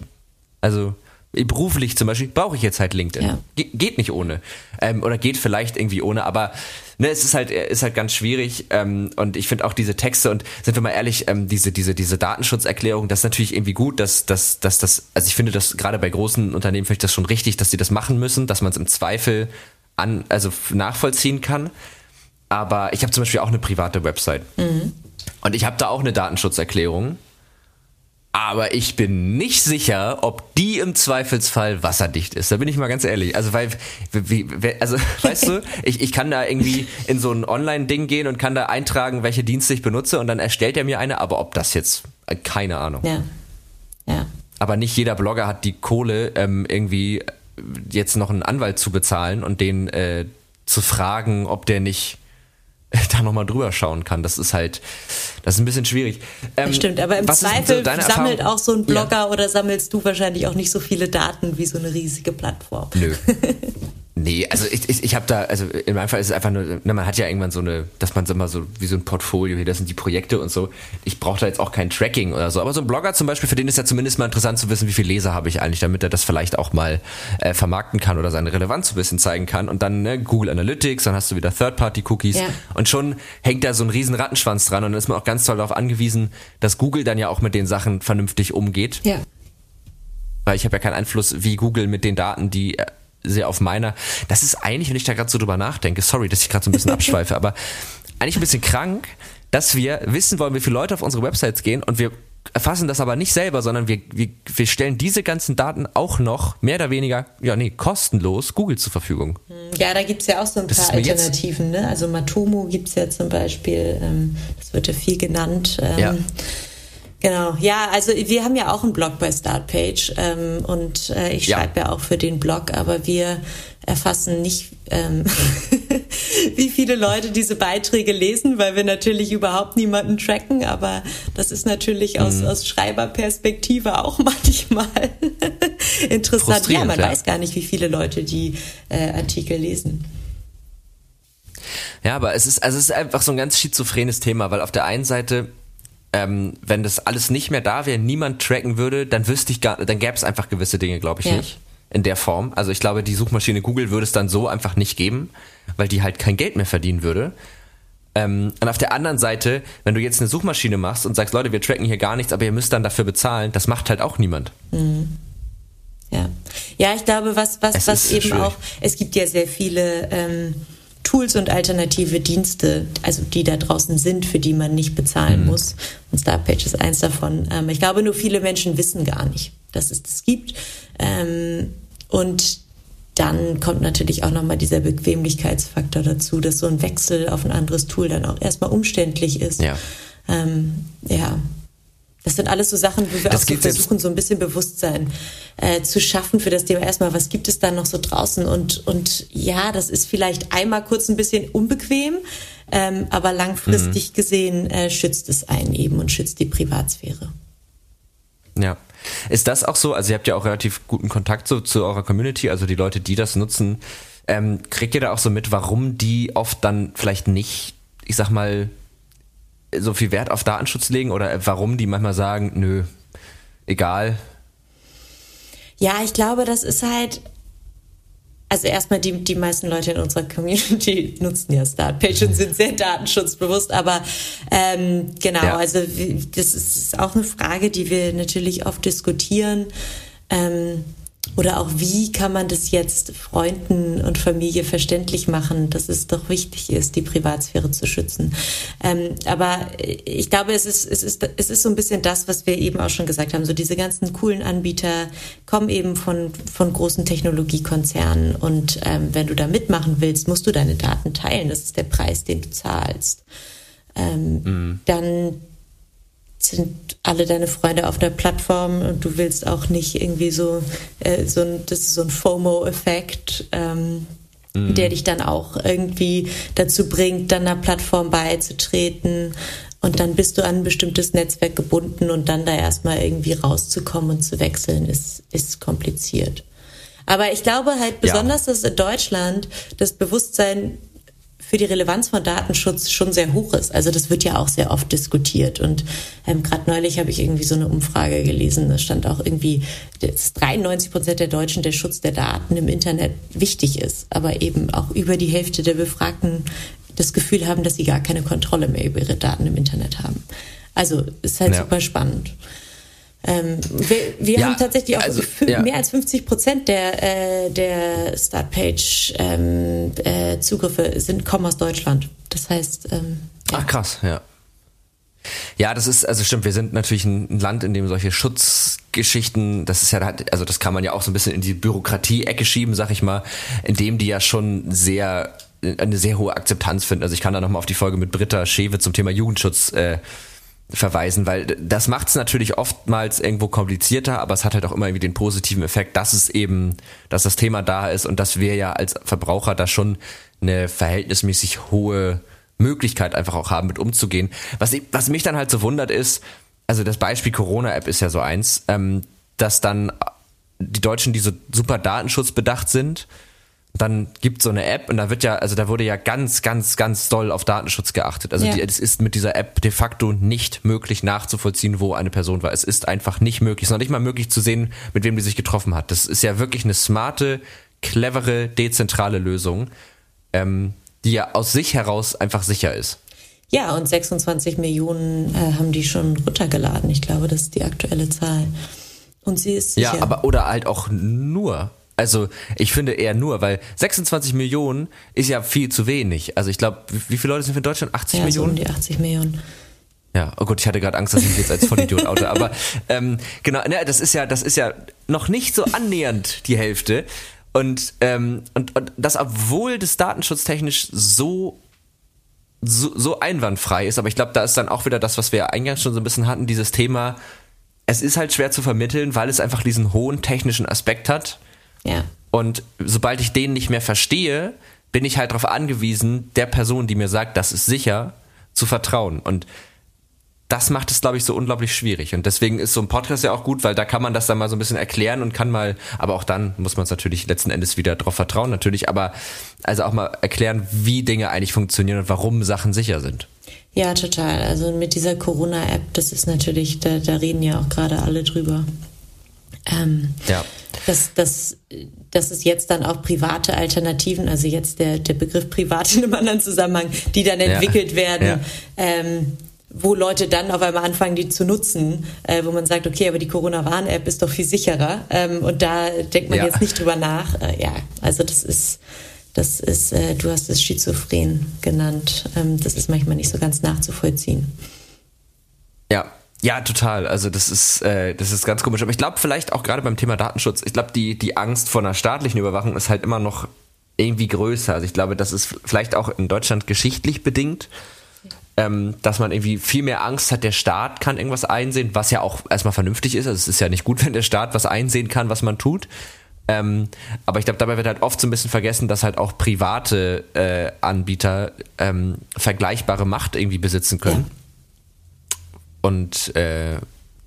also, beruflich zum Beispiel brauche ich jetzt halt LinkedIn. Ja. Ge geht nicht ohne. Ähm, oder geht vielleicht irgendwie ohne, aber ne, es ist halt, ist halt ganz schwierig. Ähm, und ich finde auch diese Texte und sind wir mal ehrlich, ähm, diese, diese, diese Datenschutzerklärung, das ist natürlich irgendwie gut, dass, dass, dass das, also ich finde das gerade bei großen Unternehmen finde ich das schon richtig, dass sie das machen müssen, dass man es im Zweifel an, also nachvollziehen kann. Aber ich habe zum Beispiel auch eine private Website. Mhm. Und ich habe da auch eine Datenschutzerklärung. Aber ich bin nicht sicher, ob die im Zweifelsfall wasserdicht ist. Da bin ich mal ganz ehrlich. Also, weil, wie, also, weißt du, ich, ich kann da irgendwie in so ein Online-Ding gehen und kann da eintragen, welche Dienste ich benutze und dann erstellt er mir eine, aber ob das jetzt, äh, keine Ahnung. Ja. Ja. aber nicht jeder Blogger hat die Kohle, ähm, irgendwie jetzt noch einen Anwalt zu bezahlen und den äh, zu fragen, ob der nicht da nochmal drüber schauen kann. Das ist halt, das ist ein bisschen schwierig. Ähm, stimmt, aber im Zweifel so sammelt auch so ein Blogger ja. oder sammelst du wahrscheinlich auch nicht so viele Daten wie so eine riesige Plattform. Nö. Nee, also ich, ich, ich habe da, also in meinem Fall ist es einfach nur, ne, man hat ja irgendwann so eine, dass man immer so wie so ein Portfolio, hier, das sind die Projekte und so. Ich brauche da jetzt auch kein Tracking oder so. Aber so ein Blogger zum Beispiel, für den ist ja zumindest mal interessant zu wissen, wie viele Leser habe ich eigentlich, damit er das vielleicht auch mal äh, vermarkten kann oder seine Relevanz so ein bisschen zeigen kann. Und dann ne, Google Analytics, dann hast du wieder Third-Party-Cookies ja. und schon hängt da so ein riesen Rattenschwanz dran und dann ist man auch ganz toll darauf angewiesen, dass Google dann ja auch mit den Sachen vernünftig umgeht. Ja. Weil ich habe ja keinen Einfluss, wie Google mit den Daten, die äh, sehr auf meiner. Das ist eigentlich, wenn ich da gerade so drüber nachdenke, sorry, dass ich gerade so ein bisschen abschweife, aber eigentlich ein bisschen krank, dass wir wissen wollen, wie viele Leute auf unsere Websites gehen und wir erfassen das aber nicht selber, sondern wir, wir, wir stellen diese ganzen Daten auch noch mehr oder weniger, ja nee, kostenlos Google zur Verfügung. Ja, da gibt es ja auch so ein paar Alternativen. Ne? Also Matomo gibt es ja zum Beispiel, ähm, das wird ja viel genannt. Ähm, ja Genau, ja, also wir haben ja auch einen Blog bei Startpage ähm, und äh, ich schreibe ja. ja auch für den Blog, aber wir erfassen nicht, ähm, wie viele Leute diese Beiträge lesen, weil wir natürlich überhaupt niemanden tracken, aber das ist natürlich aus, mhm. aus Schreiberperspektive auch manchmal interessant. Ja, man ja. weiß gar nicht, wie viele Leute die äh, Artikel lesen. Ja, aber es ist, also es ist einfach so ein ganz schizophrenes Thema, weil auf der einen Seite ähm, wenn das alles nicht mehr da wäre, niemand tracken würde, dann wüsste ich gar, dann gäbe es einfach gewisse Dinge, glaube ich ja. nicht in der Form. Also ich glaube, die Suchmaschine Google würde es dann so einfach nicht geben, weil die halt kein Geld mehr verdienen würde. Ähm, und auf der anderen Seite, wenn du jetzt eine Suchmaschine machst und sagst, Leute, wir tracken hier gar nichts, aber ihr müsst dann dafür bezahlen, das macht halt auch niemand. Mhm. Ja. Ja, ich glaube, was, was, was eben schwierig. auch, es gibt ja sehr viele ähm, Tools und alternative Dienste, also die da draußen sind, für die man nicht bezahlen mhm. muss. Und Startpage ist eins davon. Ähm, ich glaube, nur viele Menschen wissen gar nicht, dass es das gibt. Ähm, und dann kommt natürlich auch nochmal dieser Bequemlichkeitsfaktor dazu, dass so ein Wechsel auf ein anderes Tool dann auch erstmal umständlich ist. Ja. Ähm, ja, das sind alles so Sachen, wo wir das auch so versuchen, so ein bisschen Bewusstsein äh, zu schaffen für das Thema. Erstmal, was gibt es da noch so draußen? Und, und ja, das ist vielleicht einmal kurz ein bisschen unbequem, ähm, aber langfristig mhm. gesehen äh, schützt es einen eben und schützt die Privatsphäre. Ja. Ist das auch so? Also ihr habt ja auch relativ guten Kontakt so, zu eurer Community, also die Leute, die das nutzen. Ähm, kriegt ihr da auch so mit, warum die oft dann vielleicht nicht, ich sag mal, so viel Wert auf Datenschutz legen oder warum die manchmal sagen, nö, egal? Ja, ich glaube, das ist halt, also erstmal die, die meisten Leute in unserer Community nutzen ja Startpage und sind sehr datenschutzbewusst, aber ähm, genau, ja. also das ist auch eine Frage, die wir natürlich oft diskutieren. Ähm, oder auch wie kann man das jetzt Freunden und Familie verständlich machen, dass es doch wichtig ist, die Privatsphäre zu schützen. Ähm, aber ich glaube, es ist, es, ist, es ist so ein bisschen das, was wir eben auch schon gesagt haben. So diese ganzen coolen Anbieter kommen eben von, von großen Technologiekonzernen. Und ähm, wenn du da mitmachen willst, musst du deine Daten teilen. Das ist der Preis, den du zahlst. Ähm, mhm. Dann sind alle deine Freunde auf der Plattform und du willst auch nicht irgendwie so, äh, so ein, das ist so ein FOMO-Effekt, ähm, mhm. der dich dann auch irgendwie dazu bringt, dann einer Plattform beizutreten und dann bist du an ein bestimmtes Netzwerk gebunden und dann da erstmal irgendwie rauszukommen und zu wechseln, ist, ist kompliziert. Aber ich glaube halt besonders, ja. dass in Deutschland das Bewusstsein für die Relevanz von Datenschutz schon sehr hoch ist. Also das wird ja auch sehr oft diskutiert. Und ähm, gerade neulich habe ich irgendwie so eine Umfrage gelesen, da stand auch irgendwie, dass 93 Prozent der Deutschen der Schutz der Daten im Internet wichtig ist, aber eben auch über die Hälfte der Befragten das Gefühl haben, dass sie gar keine Kontrolle mehr über ihre Daten im Internet haben. Also ist halt ja. super spannend. Ähm, wir, wir ja, haben tatsächlich auch also, ja. mehr als 50 Prozent der, äh, der Startpage-Zugriffe ähm, äh, sind kommen aus Deutschland. Das heißt. Ähm, ja. Ach krass, ja. Ja, das ist, also stimmt, wir sind natürlich ein Land, in dem solche Schutzgeschichten, das ist ja, also das kann man ja auch so ein bisschen in die Bürokratie-Ecke schieben, sag ich mal, in dem die ja schon sehr, eine sehr hohe Akzeptanz finden. Also ich kann da nochmal auf die Folge mit Britta Schewe zum Thema Jugendschutz äh, verweisen, weil das macht es natürlich oftmals irgendwo komplizierter, aber es hat halt auch immer irgendwie den positiven Effekt, dass es eben, dass das Thema da ist und dass wir ja als Verbraucher da schon eine verhältnismäßig hohe Möglichkeit einfach auch haben, mit umzugehen. Was, ich, was mich dann halt so wundert ist, also das Beispiel Corona-App ist ja so eins, ähm, dass dann die Deutschen, die so super datenschutzbedacht sind, dann gibt so eine App und da wird ja, also da wurde ja ganz, ganz, ganz doll auf Datenschutz geachtet. Also ja. es ist mit dieser App de facto nicht möglich nachzuvollziehen, wo eine Person war. Es ist einfach nicht möglich. Es ist noch nicht mal möglich zu sehen, mit wem die sich getroffen hat. Das ist ja wirklich eine smarte, clevere, dezentrale Lösung, ähm, die ja aus sich heraus einfach sicher ist. Ja, und 26 Millionen äh, haben die schon runtergeladen. Ich glaube, das ist die aktuelle Zahl. Und sie ist sicher. Ja, aber oder halt auch nur. Also ich finde eher nur, weil 26 Millionen ist ja viel zu wenig. Also ich glaube, wie, viele Leute sind wir in Deutschland? 80 ja, Millionen? So um die 80 Millionen. Ja, oh Gott, ich hatte gerade Angst, dass ich mich jetzt als Vollidiot oute. Aber ähm, genau, ne, das ist ja, das ist ja noch nicht so annähernd die Hälfte. Und, ähm, und, und das, obwohl das datenschutztechnisch so, so, so einwandfrei ist, aber ich glaube, da ist dann auch wieder das, was wir eingangs schon so ein bisschen hatten, dieses Thema, es ist halt schwer zu vermitteln, weil es einfach diesen hohen technischen Aspekt hat ja. Und sobald ich den nicht mehr verstehe, bin ich halt darauf angewiesen, der Person, die mir sagt, das ist sicher, zu vertrauen. Und das macht es, glaube ich, so unglaublich schwierig. Und deswegen ist so ein Podcast ja auch gut, weil da kann man das dann mal so ein bisschen erklären und kann mal, aber auch dann muss man es natürlich letzten Endes wieder darauf vertrauen, natürlich, aber also auch mal erklären, wie Dinge eigentlich funktionieren und warum Sachen sicher sind. Ja, total. Also mit dieser Corona-App, das ist natürlich, da, da reden ja auch gerade alle drüber. Ähm, ja. Dass, dass, dass es jetzt dann auch private Alternativen, also jetzt der, der Begriff privat in einem anderen Zusammenhang, die dann entwickelt ja. werden, ja. Ähm, wo Leute dann auf einmal anfangen, die zu nutzen, äh, wo man sagt, okay, aber die Corona-Warn-App ist doch viel sicherer. Ähm, und da denkt man ja. jetzt nicht drüber nach. Äh, ja, also das ist, das ist, äh, du hast es schizophren genannt. Ähm, das ist manchmal nicht so ganz nachzuvollziehen. Ja, ja, total. Also das ist, äh, das ist ganz komisch. Aber ich glaube vielleicht auch gerade beim Thema Datenschutz, ich glaube, die, die Angst vor einer staatlichen Überwachung ist halt immer noch irgendwie größer. Also ich glaube, das ist vielleicht auch in Deutschland geschichtlich bedingt, ähm, dass man irgendwie viel mehr Angst hat, der Staat kann irgendwas einsehen, was ja auch erstmal vernünftig ist. Also es ist ja nicht gut, wenn der Staat was einsehen kann, was man tut. Ähm, aber ich glaube, dabei wird halt oft so ein bisschen vergessen, dass halt auch private äh, Anbieter ähm, vergleichbare Macht irgendwie besitzen können. Ja und äh,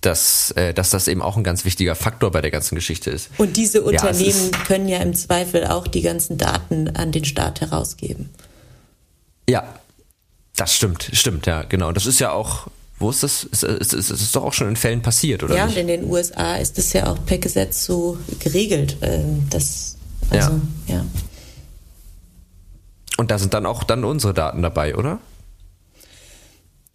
dass, äh, dass das eben auch ein ganz wichtiger Faktor bei der ganzen Geschichte ist. Und diese Unternehmen ja, können ja im Zweifel auch die ganzen Daten an den Staat herausgeben. Ja, das stimmt, stimmt, ja, genau. Das ist ja auch, wo ist das? Es ist, ist, ist, doch auch schon in Fällen passiert, oder? Ja, nicht? und in den USA ist das ja auch per Gesetz so geregelt. Ähm, das, also, ja. ja. Und da sind dann auch dann unsere Daten dabei, oder?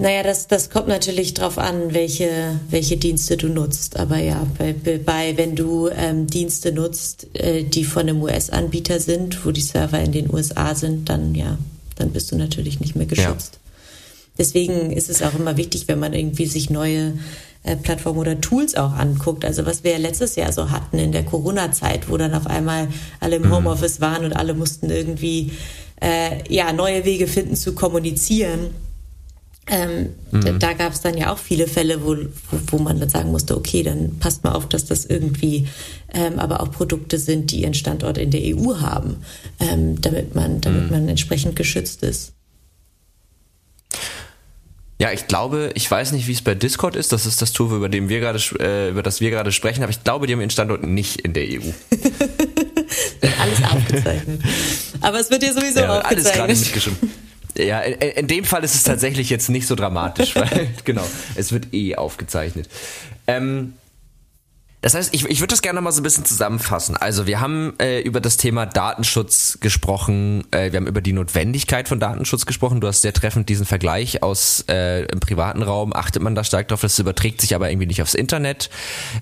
Naja, das, das kommt natürlich drauf an, welche, welche Dienste du nutzt. Aber ja, bei, bei wenn du ähm, Dienste nutzt, äh, die von einem US-Anbieter sind, wo die Server in den USA sind, dann ja, dann bist du natürlich nicht mehr geschützt. Ja. Deswegen ist es auch immer wichtig, wenn man irgendwie sich neue äh, Plattformen oder Tools auch anguckt. Also was wir ja letztes Jahr so hatten in der Corona-Zeit, wo dann auf einmal alle im mhm. Homeoffice waren und alle mussten irgendwie äh, ja neue Wege finden zu kommunizieren ähm, mhm. Da gab es dann ja auch viele Fälle, wo, wo, wo, man dann sagen musste, okay, dann passt mal auf, dass das irgendwie ähm, aber auch Produkte sind, die ihren Standort in der EU haben, ähm, damit man, damit mhm. man entsprechend geschützt ist. Ja, ich glaube, ich weiß nicht, wie es bei Discord ist. Das ist das Tool, über, dem wir grade, äh, über das wir gerade sprechen, aber ich glaube, die haben ihren Standort nicht in der EU. alles aufgezeichnet. Aber es wird ja sowieso ja, aufgezeichnet. Alles gerade mitgeschrieben. Ja, in, in, dem Fall ist es tatsächlich jetzt nicht so dramatisch, weil genau, es wird eh aufgezeichnet. Ähm, das heißt, ich, ich würde das gerne mal so ein bisschen zusammenfassen. Also wir haben äh, über das Thema Datenschutz gesprochen, äh, wir haben über die Notwendigkeit von Datenschutz gesprochen. Du hast sehr treffend diesen Vergleich aus äh, im privaten Raum, achtet man da stark drauf, das überträgt sich aber irgendwie nicht aufs Internet.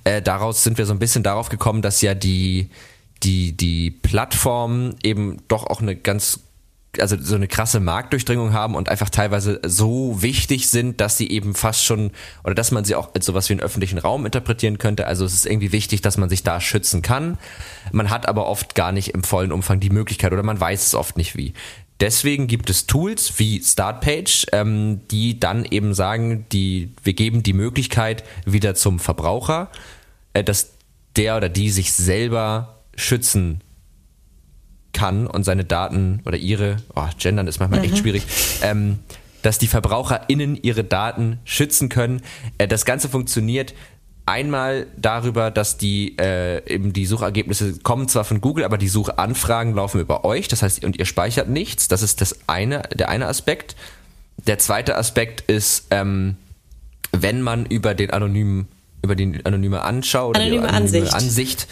Äh, daraus sind wir so ein bisschen darauf gekommen, dass ja die die die Plattformen eben doch auch eine ganz also so eine krasse Marktdurchdringung haben und einfach teilweise so wichtig sind, dass sie eben fast schon oder dass man sie auch als sowas wie einen öffentlichen Raum interpretieren könnte. Also es ist irgendwie wichtig, dass man sich da schützen kann. Man hat aber oft gar nicht im vollen Umfang die Möglichkeit oder man weiß es oft nicht wie. Deswegen gibt es Tools wie Startpage, ähm, die dann eben sagen, die, wir geben die Möglichkeit wieder zum Verbraucher, äh, dass der oder die sich selber schützen kann und seine Daten oder ihre, oh, gendern ist manchmal mhm. echt schwierig, ähm, dass die VerbraucherInnen ihre Daten schützen können. Äh, das Ganze funktioniert einmal darüber, dass die äh, eben die Suchergebnisse kommen zwar von Google, aber die Suchanfragen laufen über euch. Das heißt, und ihr speichert nichts. Das ist das eine, der eine Aspekt. Der zweite Aspekt ist, ähm, wenn man über den anonymen, über die anonyme Anschau oder anonyme die anonyme Ansicht, Ansicht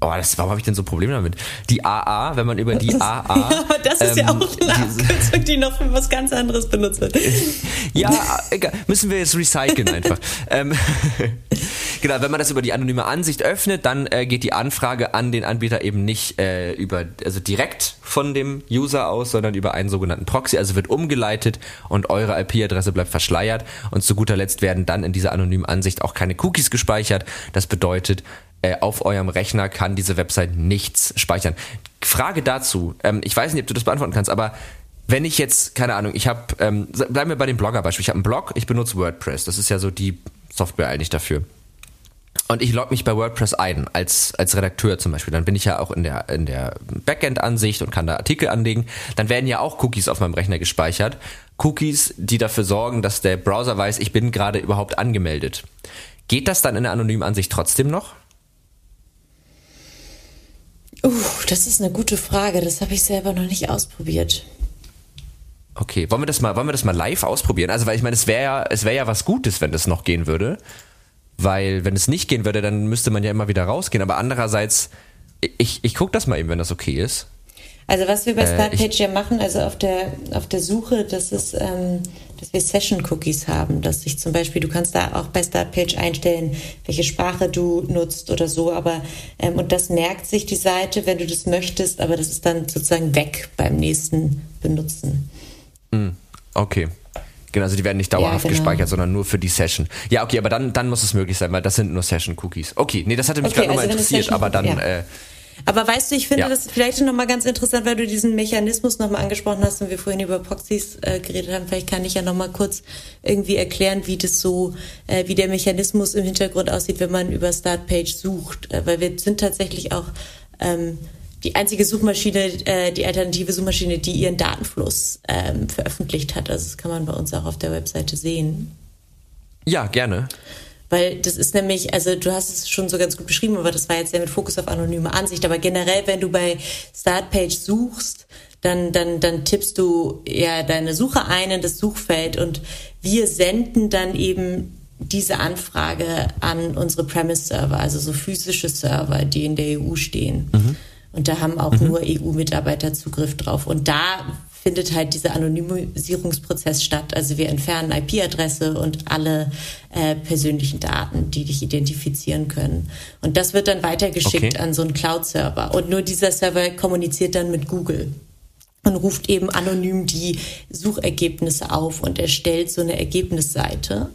Oh, das, warum habe ich denn so Probleme damit? Die AA, wenn man über die AA. ja, aber das ist ähm, ja auch eine Abkürzung, die noch für was ganz anderes benutzt wird. ja, egal. Müssen wir jetzt recyceln einfach. ähm, genau, wenn man das über die anonyme Ansicht öffnet, dann äh, geht die Anfrage an den Anbieter eben nicht äh, über, also direkt von dem User aus, sondern über einen sogenannten Proxy. Also wird umgeleitet und eure IP-Adresse bleibt verschleiert. Und zu guter Letzt werden dann in dieser anonymen Ansicht auch keine Cookies gespeichert. Das bedeutet, äh, auf eurem Rechner kann diese Website nichts speichern. Frage dazu, ähm, ich weiß nicht, ob du das beantworten kannst, aber wenn ich jetzt, keine Ahnung, ich habe, ähm, bleiben wir bei dem Blogger-Beispiel, ich habe einen Blog, ich benutze WordPress, das ist ja so die Software eigentlich dafür. Und ich logge mich bei WordPress ein, als, als Redakteur zum Beispiel. Dann bin ich ja auch in der, in der Backend-Ansicht und kann da Artikel anlegen. Dann werden ja auch Cookies auf meinem Rechner gespeichert. Cookies, die dafür sorgen, dass der Browser weiß, ich bin gerade überhaupt angemeldet. Geht das dann in der anonymen Ansicht trotzdem noch? Uh, das ist eine gute Frage. Das habe ich selber noch nicht ausprobiert. Okay, wollen wir das mal, wollen wir das mal live ausprobieren? Also, weil ich meine, es wäre ja, es ja was Gutes, wenn das noch gehen würde. Weil, wenn es nicht gehen würde, dann müsste man ja immer wieder rausgehen. Aber andererseits, ich, ich gucke das mal eben, wenn das okay ist. Also was wir bei äh, Startpage äh, ja machen, also auf der, auf der Suche, das ist, ähm, dass wir Session-Cookies haben, dass ich zum Beispiel, du kannst da auch bei Startpage einstellen, welche Sprache du nutzt oder so, aber ähm, und das merkt sich die Seite, wenn du das möchtest, aber das ist dann sozusagen weg beim nächsten Benutzen. Hm, okay. Genau, also die werden nicht dauerhaft ja, genau. gespeichert, sondern nur für die Session. Ja, okay, aber dann, dann muss es möglich sein, weil das sind nur Session-Cookies. Okay, nee, das hatte mich okay, gerade also nochmal interessiert, aber dann, ja. äh, aber weißt du, ich finde ja. das vielleicht nochmal ganz interessant, weil du diesen Mechanismus nochmal angesprochen hast und wir vorhin über Proxys äh, geredet haben. Vielleicht kann ich ja nochmal kurz irgendwie erklären, wie das so, äh, wie der Mechanismus im Hintergrund aussieht, wenn man über Startpage sucht. Äh, weil wir sind tatsächlich auch ähm, die einzige Suchmaschine, äh, die alternative Suchmaschine, die ihren Datenfluss ähm, veröffentlicht hat. Also das kann man bei uns auch auf der Webseite sehen. Ja, gerne. Weil das ist nämlich, also du hast es schon so ganz gut beschrieben, aber das war jetzt ja mit Fokus auf anonyme Ansicht. Aber generell, wenn du bei Startpage suchst, dann, dann, dann tippst du ja deine Suche ein in das Suchfeld und wir senden dann eben diese Anfrage an unsere Premise-Server, also so physische Server, die in der EU stehen. Mhm. Und da haben auch mhm. nur EU-Mitarbeiter Zugriff drauf. Und da findet halt dieser Anonymisierungsprozess statt. Also wir entfernen IP-Adresse und alle äh, persönlichen Daten, die dich identifizieren können. Und das wird dann weitergeschickt okay. an so einen Cloud-Server. Und nur dieser Server kommuniziert dann mit Google und ruft eben anonym die Suchergebnisse auf und erstellt so eine Ergebnisseite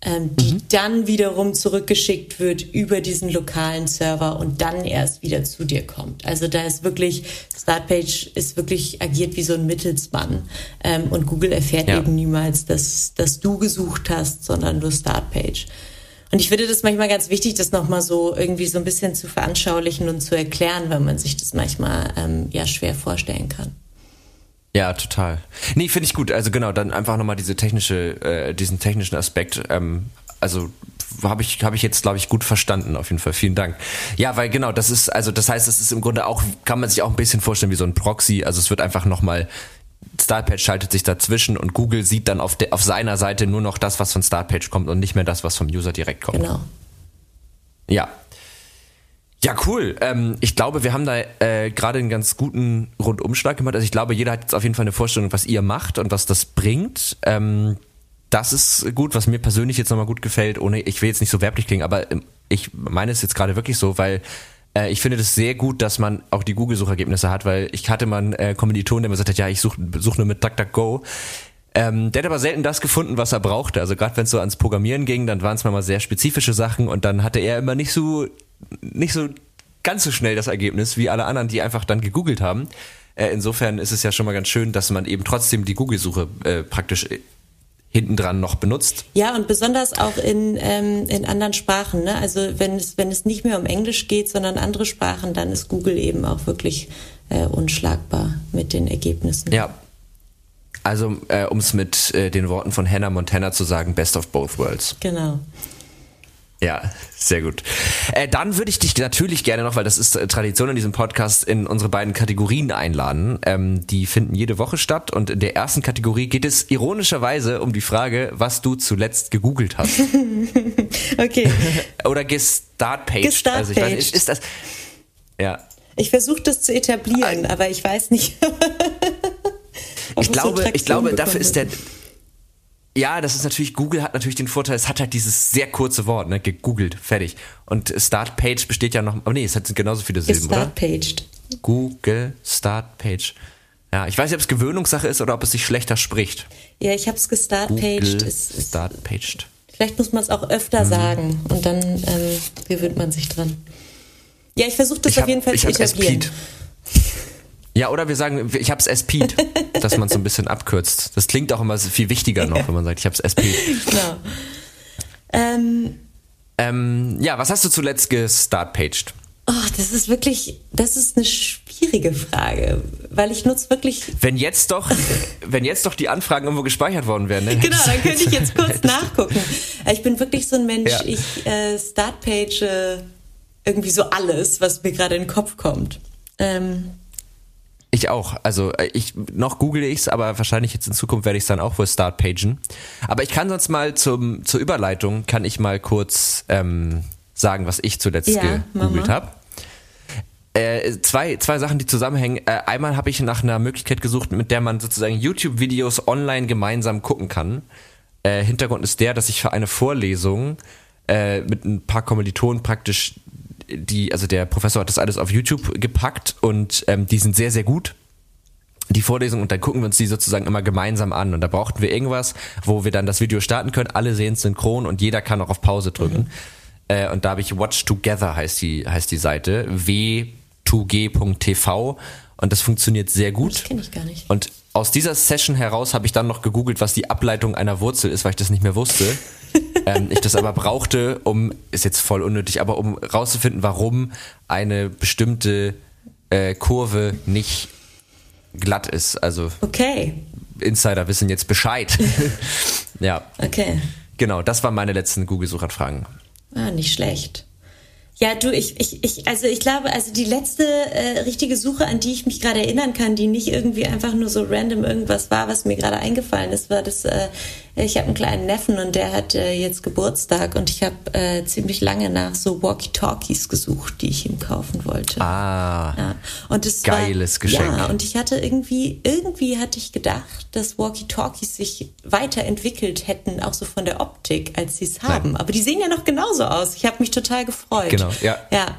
ähm, die mhm. dann wiederum zurückgeschickt wird über diesen lokalen Server und dann erst wieder zu dir kommt. Also da ist wirklich, Startpage ist wirklich agiert wie so ein Mittelsmann ähm, und Google erfährt ja. eben niemals, dass, dass du gesucht hast, sondern nur Startpage. Und ich finde das manchmal ganz wichtig, das nochmal so irgendwie so ein bisschen zu veranschaulichen und zu erklären, weil man sich das manchmal ähm, ja schwer vorstellen kann. Ja, total. Nee, finde ich gut. Also genau, dann einfach nochmal diese technische, äh, diesen technischen Aspekt. Ähm, also habe ich habe ich jetzt glaube ich gut verstanden auf jeden Fall vielen Dank ja weil genau das ist also das heißt es ist im Grunde auch kann man sich auch ein bisschen vorstellen wie so ein Proxy also es wird einfach nochmal Startpage schaltet sich dazwischen und Google sieht dann auf, de, auf seiner Seite nur noch das was von Startpage kommt und nicht mehr das was vom User direkt kommt genau ja ja, cool. Ähm, ich glaube, wir haben da äh, gerade einen ganz guten Rundumschlag gemacht. Also ich glaube, jeder hat jetzt auf jeden Fall eine Vorstellung, was ihr macht und was das bringt. Ähm, das ist gut, was mir persönlich jetzt nochmal gut gefällt, ohne, ich will jetzt nicht so werblich klingen, aber ähm, ich meine es jetzt gerade wirklich so, weil äh, ich finde das sehr gut, dass man auch die Google-Suchergebnisse hat, weil ich hatte mal einen äh, Kommiliton, der mir gesagt hat, ja, ich suche such nur mit DuckDuckGo. Ähm, der hat aber selten das gefunden, was er brauchte. Also gerade wenn es so ans Programmieren ging, dann waren es mal sehr spezifische Sachen und dann hatte er immer nicht so nicht so ganz so schnell das Ergebnis wie alle anderen, die einfach dann gegoogelt haben. Äh, insofern ist es ja schon mal ganz schön, dass man eben trotzdem die Google-Suche äh, praktisch äh, hintendran noch benutzt. Ja, und besonders auch in, ähm, in anderen Sprachen. Ne? Also wenn es, wenn es nicht mehr um Englisch geht, sondern andere Sprachen, dann ist Google eben auch wirklich äh, unschlagbar mit den Ergebnissen. Ja. Also, äh, um es mit äh, den Worten von Hannah Montana zu sagen, best of both worlds. Genau. Ja, sehr gut. Äh, dann würde ich dich natürlich gerne noch, weil das ist äh, Tradition in diesem Podcast, in unsere beiden Kategorien einladen. Ähm, die finden jede Woche statt und in der ersten Kategorie geht es ironischerweise um die Frage, was du zuletzt gegoogelt hast. okay. Oder gestartpaged. Gestartpaged. Also ich weiß, ist, ist das. Ja. Ich versuche das zu etablieren, aber ich weiß nicht. ich glaube, ich glaube, dafür ist der ja, das ist natürlich, Google hat natürlich den Vorteil, es hat halt dieses sehr kurze Wort, ne, gegoogelt, fertig. Und Startpage besteht ja noch, aber nee, es hat genauso viele Silben, oder? Startpaged. Google Startpage. Ja, ich weiß nicht, ob es Gewöhnungssache ist oder ob es sich schlechter spricht. Ja, ich habe es gestartpaged. Startpaged. Vielleicht muss man es auch öfter hm. sagen und dann ähm, gewöhnt man sich dran. Ja, ich versuche das ich auf hab, jeden Fall zu etablieren. Ja, oder wir sagen, ich hab's SP'd, dass man es so ein bisschen abkürzt. Das klingt auch immer viel wichtiger noch, wenn man sagt, ich hab's SP'd. Genau. Ähm, ähm, ja, was hast du zuletzt gestartpaged? Oh, das ist wirklich, das ist eine schwierige Frage, weil ich nutze wirklich. Wenn jetzt doch, wenn jetzt doch die Anfragen irgendwo gespeichert worden wären, ne? Genau, dann könnte ich jetzt kurz nachgucken. Ich bin wirklich so ein Mensch, ja. ich äh, startpage irgendwie so alles, was mir gerade in den Kopf kommt. Ähm, ich auch. Also äh, ich noch google ich's, aber wahrscheinlich jetzt in Zukunft werde ich es dann auch wohl startpagen. Aber ich kann sonst mal zum zur Überleitung kann ich mal kurz ähm, sagen, was ich zuletzt ja, gegoogelt habe. Äh, zwei, zwei Sachen, die zusammenhängen. Äh, einmal habe ich nach einer Möglichkeit gesucht, mit der man sozusagen YouTube-Videos online gemeinsam gucken kann. Äh, Hintergrund ist der, dass ich für eine Vorlesung äh, mit ein paar Kommilitonen praktisch die, also der Professor hat das alles auf YouTube gepackt und ähm, die sind sehr, sehr gut die Vorlesung und dann gucken wir uns die sozusagen immer gemeinsam an und da brauchten wir irgendwas, wo wir dann das Video starten können, alle sehen es synchron und jeder kann auch auf Pause drücken. Mhm. Äh, und da habe ich Watch Together heißt die, heißt die Seite, w2g.tv und das funktioniert sehr gut. Das kenne ich gar nicht. Und aus dieser Session heraus habe ich dann noch gegoogelt, was die Ableitung einer Wurzel ist, weil ich das nicht mehr wusste. ähm, ich das aber brauchte, um, ist jetzt voll unnötig, aber um rauszufinden, warum eine bestimmte äh, Kurve nicht glatt ist. Also okay. Insider wissen jetzt Bescheid. ja. Okay. Genau, das waren meine letzten Google-Suchanfragen. Ah, nicht schlecht. Ja, du, ich, ich, ich, also ich glaube, also die letzte äh, richtige Suche, an die ich mich gerade erinnern kann, die nicht irgendwie einfach nur so random irgendwas war, was mir gerade eingefallen ist, war das, äh, ich habe einen kleinen Neffen und der hat äh, jetzt Geburtstag und ich habe äh, ziemlich lange nach so Walkie-Talkies gesucht, die ich ihm kaufen wollte. Ah, ja. und das geiles war, Geschenk. Ja, und ich hatte irgendwie, irgendwie hatte ich gedacht, dass Walkie-Talkies sich weiterentwickelt hätten, auch so von der Optik, als sie es haben. Aber die sehen ja noch genauso aus. Ich habe mich total gefreut. Genau, ja. Ja.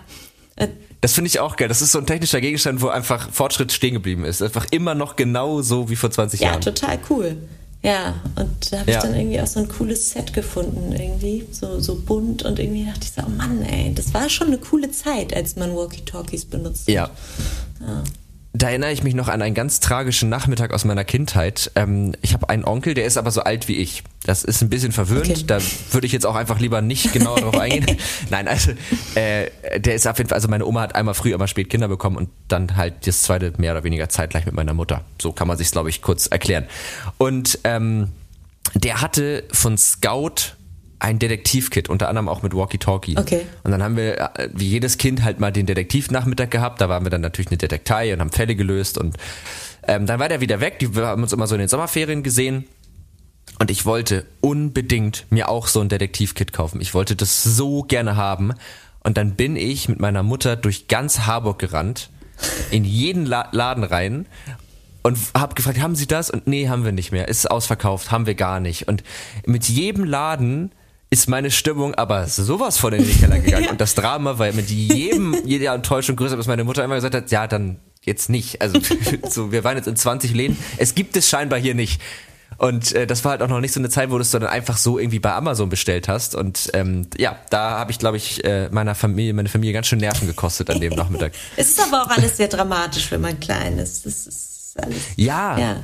Das finde ich auch geil. Das ist so ein technischer Gegenstand, wo einfach Fortschritt stehen geblieben ist. Einfach immer noch genau so wie vor 20 ja, Jahren. Ja, total cool. Ja, und da habe ich ja. dann irgendwie auch so ein cooles Set gefunden, irgendwie, so, so bunt und irgendwie dachte ich so, oh Mann, ey, das war schon eine coole Zeit, als man Walkie-Talkies benutzt ja. Ja. Da erinnere ich mich noch an einen ganz tragischen Nachmittag aus meiner Kindheit. Ähm, ich habe einen Onkel, der ist aber so alt wie ich. Das ist ein bisschen verwirrend. Okay. Da würde ich jetzt auch einfach lieber nicht genau darauf eingehen. Nein, also äh, der ist auf jeden Fall, also meine Oma hat einmal früh, einmal spät Kinder bekommen und dann halt das zweite mehr oder weniger zeitgleich mit meiner Mutter. So kann man sich glaube ich, kurz erklären. Und ähm, der hatte von Scout ein Detektivkit, unter anderem auch mit Walkie-Talkie. Okay. Und dann haben wir, äh, wie jedes Kind, halt mal den Detektivnachmittag gehabt. Da waren wir dann natürlich eine Detektei und haben Fälle gelöst. Und ähm, dann war der wieder weg. Wir haben uns immer so in den Sommerferien gesehen. Und ich wollte unbedingt mir auch so ein Detektivkit kaufen. Ich wollte das so gerne haben. Und dann bin ich mit meiner Mutter durch ganz Harburg gerannt, in jeden La Laden rein und habe gefragt, haben Sie das? Und nee, haben wir nicht mehr. Ist ausverkauft, haben wir gar nicht. Und mit jedem Laden ist meine Stimmung aber sowas von in den Keller gegangen. ja. Und das Drama war mit jedem, jeder Enttäuschung größer, bis meine Mutter immer gesagt hat, ja, dann jetzt nicht. Also so, wir waren jetzt in 20 Läden. Es gibt es scheinbar hier nicht. Und äh, das war halt auch noch nicht so eine Zeit, wo du es dann einfach so irgendwie bei Amazon bestellt hast. Und ähm, ja, da habe ich, glaube ich, äh, meiner Familie, meine Familie ganz schön Nerven gekostet an dem Nachmittag. es ist aber auch alles sehr dramatisch, wenn man klein ist. Das ist alles. Ja. ja.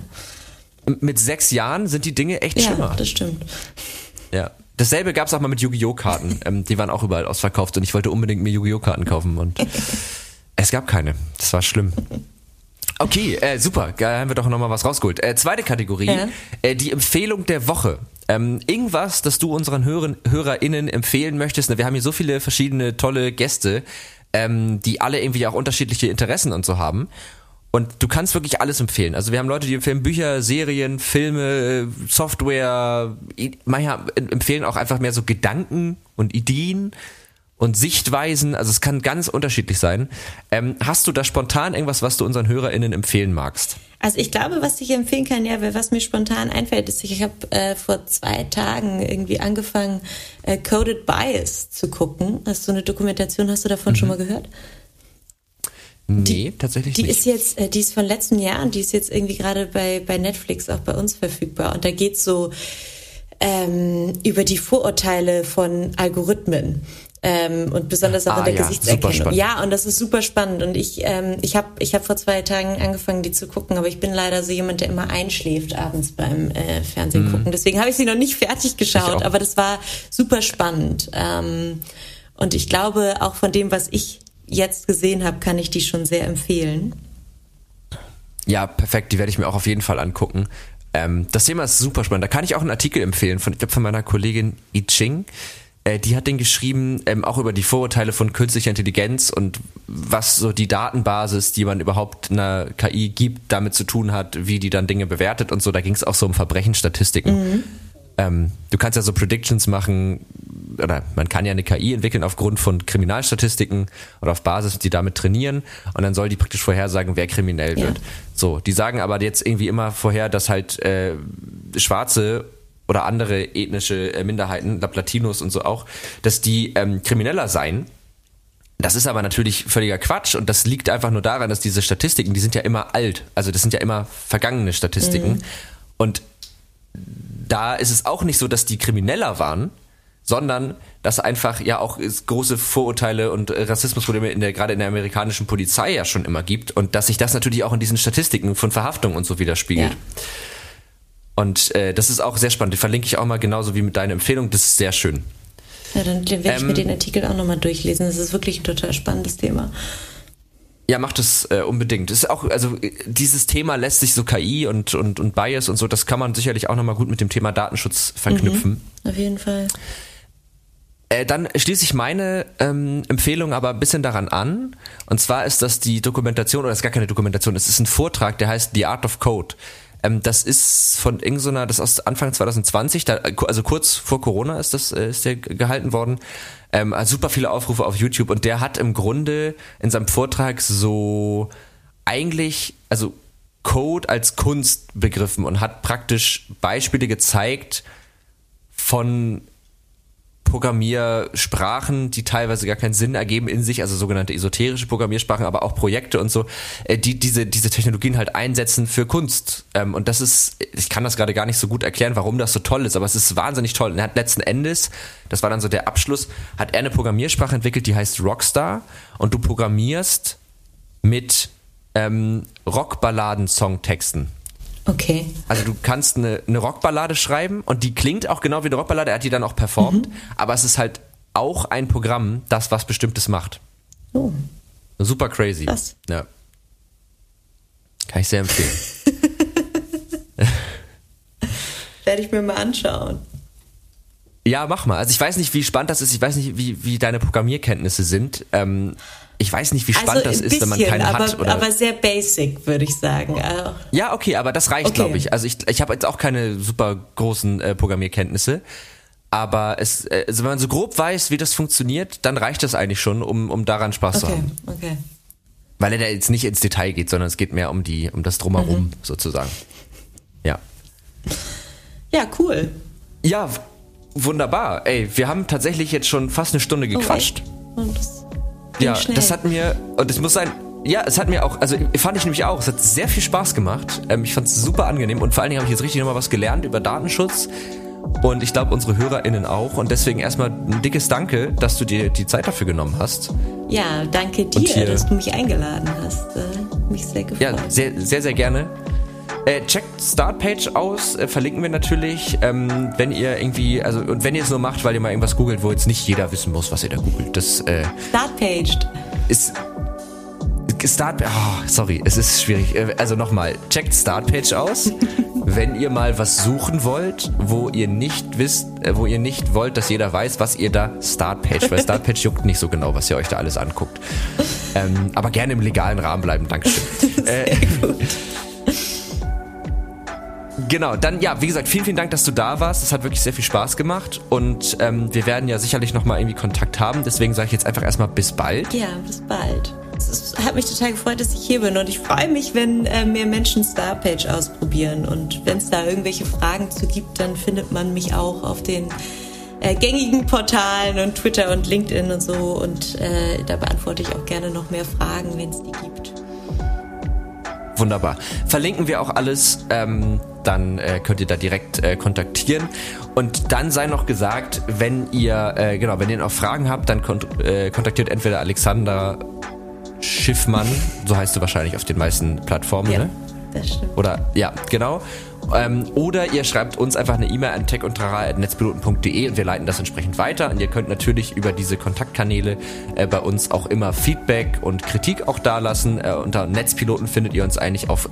Mit sechs Jahren sind die Dinge echt ja, schlimmer. Das stimmt. Ja. Dasselbe gab es auch mal mit Yu-Gi-Oh! Karten. ähm, die waren auch überall ausverkauft und ich wollte unbedingt mir Yu-Gi-Oh! Karten kaufen und es gab keine. Das war schlimm. Okay, äh, super. Da haben wir doch nochmal was rausgeholt. Äh, zweite Kategorie, ja. äh, die Empfehlung der Woche. Ähm, irgendwas, das du unseren Hörern, HörerInnen empfehlen möchtest. Ne, wir haben hier so viele verschiedene tolle Gäste, ähm, die alle irgendwie auch unterschiedliche Interessen und so haben. Und du kannst wirklich alles empfehlen. Also wir haben Leute, die empfehlen Bücher, Serien, Filme, Software. Manche empfehlen auch einfach mehr so Gedanken und Ideen und Sichtweisen. Also es kann ganz unterschiedlich sein. Ähm, hast du da spontan irgendwas, was du unseren HörerInnen empfehlen magst? Also ich glaube, was ich empfehlen kann, ja, was mir spontan einfällt, ist, ich habe äh, vor zwei Tagen irgendwie angefangen, äh, Coded Bias zu gucken. Ist so eine Dokumentation, hast du davon mhm. schon mal gehört? Nee, die, tatsächlich die nicht. Die ist jetzt, äh, die ist von letztem Jahr und die ist jetzt irgendwie gerade bei, bei Netflix auch bei uns verfügbar. Und da geht's so ähm, über die Vorurteile von Algorithmen ähm, und besonders auch ah, in der ja, Gesichtserkennung. Ja, und das ist super spannend. Und ich, ähm, ich habe ich hab vor zwei Tagen angefangen, die zu gucken, aber ich bin leider so jemand, der immer einschläft abends beim äh, Fernsehen mhm. gucken. Deswegen habe ich sie noch nicht fertig geschaut, aber das war super spannend. Ähm, und ich glaube, auch von dem, was ich jetzt gesehen habe, kann ich die schon sehr empfehlen. Ja, perfekt. Die werde ich mir auch auf jeden Fall angucken. Ähm, das Thema ist super spannend. Da kann ich auch einen Artikel empfehlen von, ich glaube, von meiner Kollegin I Ching äh, die hat den geschrieben, ähm, auch über die Vorurteile von künstlicher Intelligenz und was so die Datenbasis, die man überhaupt einer KI gibt, damit zu tun hat, wie die dann Dinge bewertet und so. Da ging es auch so um Verbrechensstatistiken. Mhm. Ähm, du kannst ja so Predictions machen, oder man kann ja eine KI entwickeln aufgrund von Kriminalstatistiken oder auf Basis, die damit trainieren und dann soll die praktisch vorhersagen, wer kriminell wird. Ja. So, die sagen aber jetzt irgendwie immer vorher, dass halt äh, Schwarze oder andere ethnische äh, Minderheiten, Latinos und so auch, dass die ähm, krimineller seien. Das ist aber natürlich völliger Quatsch und das liegt einfach nur daran, dass diese Statistiken, die sind ja immer alt, also das sind ja immer vergangene Statistiken mhm. und da ist es auch nicht so, dass die krimineller waren, sondern dass einfach ja auch große Vorurteile und äh, Rassismusprobleme in der gerade in der amerikanischen Polizei ja schon immer gibt und dass sich das natürlich auch in diesen Statistiken von Verhaftungen und so widerspiegelt. Ja. Und äh, das ist auch sehr spannend. Die verlinke ich auch mal genauso wie mit deiner Empfehlung. Das ist sehr schön. Ja, dann werde ich ähm, mir den Artikel auch nochmal durchlesen. Das ist wirklich ein total spannendes Thema. Ja, macht es äh, unbedingt. Ist auch, also dieses Thema lässt sich so KI und, und, und Bias und so, das kann man sicherlich auch nochmal gut mit dem Thema Datenschutz verknüpfen. Mhm, auf jeden Fall. Äh, dann schließe ich meine ähm, Empfehlung aber ein bisschen daran an. Und zwar ist das die Dokumentation, oder es ist gar keine Dokumentation, es ist ein Vortrag, der heißt The Art of Code. Ähm, das ist von irgendeiner, das ist aus Anfang 2020, da, also kurz vor Corona ist das äh, ist der gehalten worden. Ähm, also super viele Aufrufe auf YouTube und der hat im Grunde in seinem Vortrag so eigentlich, also Code als Kunst begriffen und hat praktisch Beispiele gezeigt von Programmiersprachen, die teilweise gar keinen Sinn ergeben in sich, also sogenannte esoterische Programmiersprachen, aber auch Projekte und so, äh, die diese, diese Technologien halt einsetzen für Kunst. Ähm, und das ist, ich kann das gerade gar nicht so gut erklären, warum das so toll ist, aber es ist wahnsinnig toll. Und er hat letzten Endes, das war dann so der Abschluss, hat er eine Programmiersprache entwickelt, die heißt Rockstar und du programmierst mit ähm, Rockballaden-Songtexten. Okay. Also du kannst eine, eine Rockballade schreiben und die klingt auch genau wie eine Rockballade, er hat die dann auch performt, mhm. aber es ist halt auch ein Programm, das was Bestimmtes macht. Oh. Super crazy. Was? Ja. Kann ich sehr empfehlen. Werde ich mir mal anschauen. Ja, mach mal. Also ich weiß nicht, wie spannend das ist. Ich weiß nicht, wie, wie deine Programmierkenntnisse sind. Ähm, ich weiß nicht, wie spannend also das ist, wenn man keine aber, hat. Oder? Aber sehr basic, würde ich sagen. Ja, okay, aber das reicht, okay. glaube ich. Also ich, ich habe jetzt auch keine super großen äh, Programmierkenntnisse. Aber es, äh, also wenn man so grob weiß, wie das funktioniert, dann reicht das eigentlich schon, um, um daran Spaß okay, zu haben. Okay. Weil er da jetzt nicht ins Detail geht, sondern es geht mehr um die, um das Drumherum mhm. sozusagen. Ja. Ja, cool. Ja, wunderbar. Ey, wir haben tatsächlich jetzt schon fast eine Stunde gequatscht. Ja, schnell. das hat mir, und es muss sein, ja, es hat mir auch, also fand ich nämlich auch, es hat sehr viel Spaß gemacht. Ähm, ich fand es super angenehm und vor allen Dingen habe ich jetzt richtig nochmal was gelernt über Datenschutz. Und ich glaube, unsere HörerInnen auch. Und deswegen erstmal ein dickes Danke, dass du dir die Zeit dafür genommen hast. Ja, danke dir, dass du mich eingeladen hast. Äh, mich sehr gefreut. Ja, sehr, sehr, sehr gerne. Äh, checkt Startpage aus, äh, verlinken wir natürlich. Ähm, wenn ihr irgendwie, also und wenn ihr es nur macht, weil ihr mal irgendwas googelt, wo jetzt nicht jeder wissen muss, was ihr da googelt. Das äh, Startpage ist Start, oh, sorry, es ist schwierig. Äh, also nochmal, checkt Startpage aus. wenn ihr mal was suchen wollt, wo ihr nicht wisst, äh, wo ihr nicht wollt, dass jeder weiß, was ihr da Startpage, weil Startpage juckt nicht so genau, was ihr euch da alles anguckt. Ähm, aber gerne im legalen Rahmen bleiben, Dankeschön. Sehr äh, gut. Genau, dann ja, wie gesagt, vielen, vielen Dank, dass du da warst. Es hat wirklich sehr viel Spaß gemacht und ähm, wir werden ja sicherlich nochmal irgendwie Kontakt haben. Deswegen sage ich jetzt einfach erstmal bis bald. Ja, bis bald. Es hat mich total gefreut, dass ich hier bin und ich freue mich, wenn äh, mehr Menschen Starpage ausprobieren und wenn es da irgendwelche Fragen zu gibt, dann findet man mich auch auf den äh, gängigen Portalen und Twitter und LinkedIn und so und äh, da beantworte ich auch gerne noch mehr Fragen, wenn es die gibt. Wunderbar. Verlinken wir auch alles. Ähm, dann äh, könnt ihr da direkt äh, kontaktieren. Und dann sei noch gesagt, wenn ihr, äh, genau, wenn ihr noch Fragen habt, dann kont äh, kontaktiert entweder Alexander Schiffmann, so heißt du wahrscheinlich auf den meisten Plattformen, ja, ne? Das stimmt. Oder ja, genau. Ähm, oder ihr schreibt uns einfach eine E-Mail an techundtrara.netzpiloten.de und wir leiten das entsprechend weiter. Und ihr könnt natürlich über diese Kontaktkanäle äh, bei uns auch immer Feedback und Kritik auch dalassen. Äh, unter Netzpiloten findet ihr uns eigentlich auf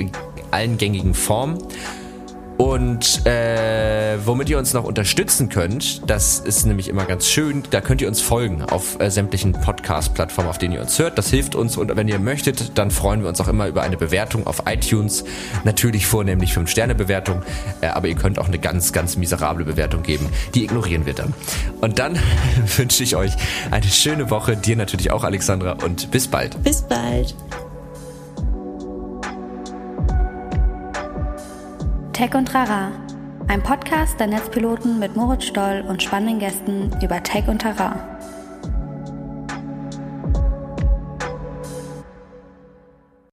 allen gängigen Formen. Und äh, womit ihr uns noch unterstützen könnt, das ist nämlich immer ganz schön, da könnt ihr uns folgen auf äh, sämtlichen Podcast-Plattformen, auf denen ihr uns hört. Das hilft uns und wenn ihr möchtet, dann freuen wir uns auch immer über eine Bewertung auf iTunes. Natürlich vornehmlich 5-Sterne-Bewertung, äh, aber ihr könnt auch eine ganz, ganz miserable Bewertung geben. Die ignorieren wir dann. Und dann wünsche ich euch eine schöne Woche, dir natürlich auch, Alexandra, und bis bald. Bis bald. Tech und Rara, ein Podcast der Netzpiloten mit Moritz Stoll und spannenden Gästen über Tech und Rara.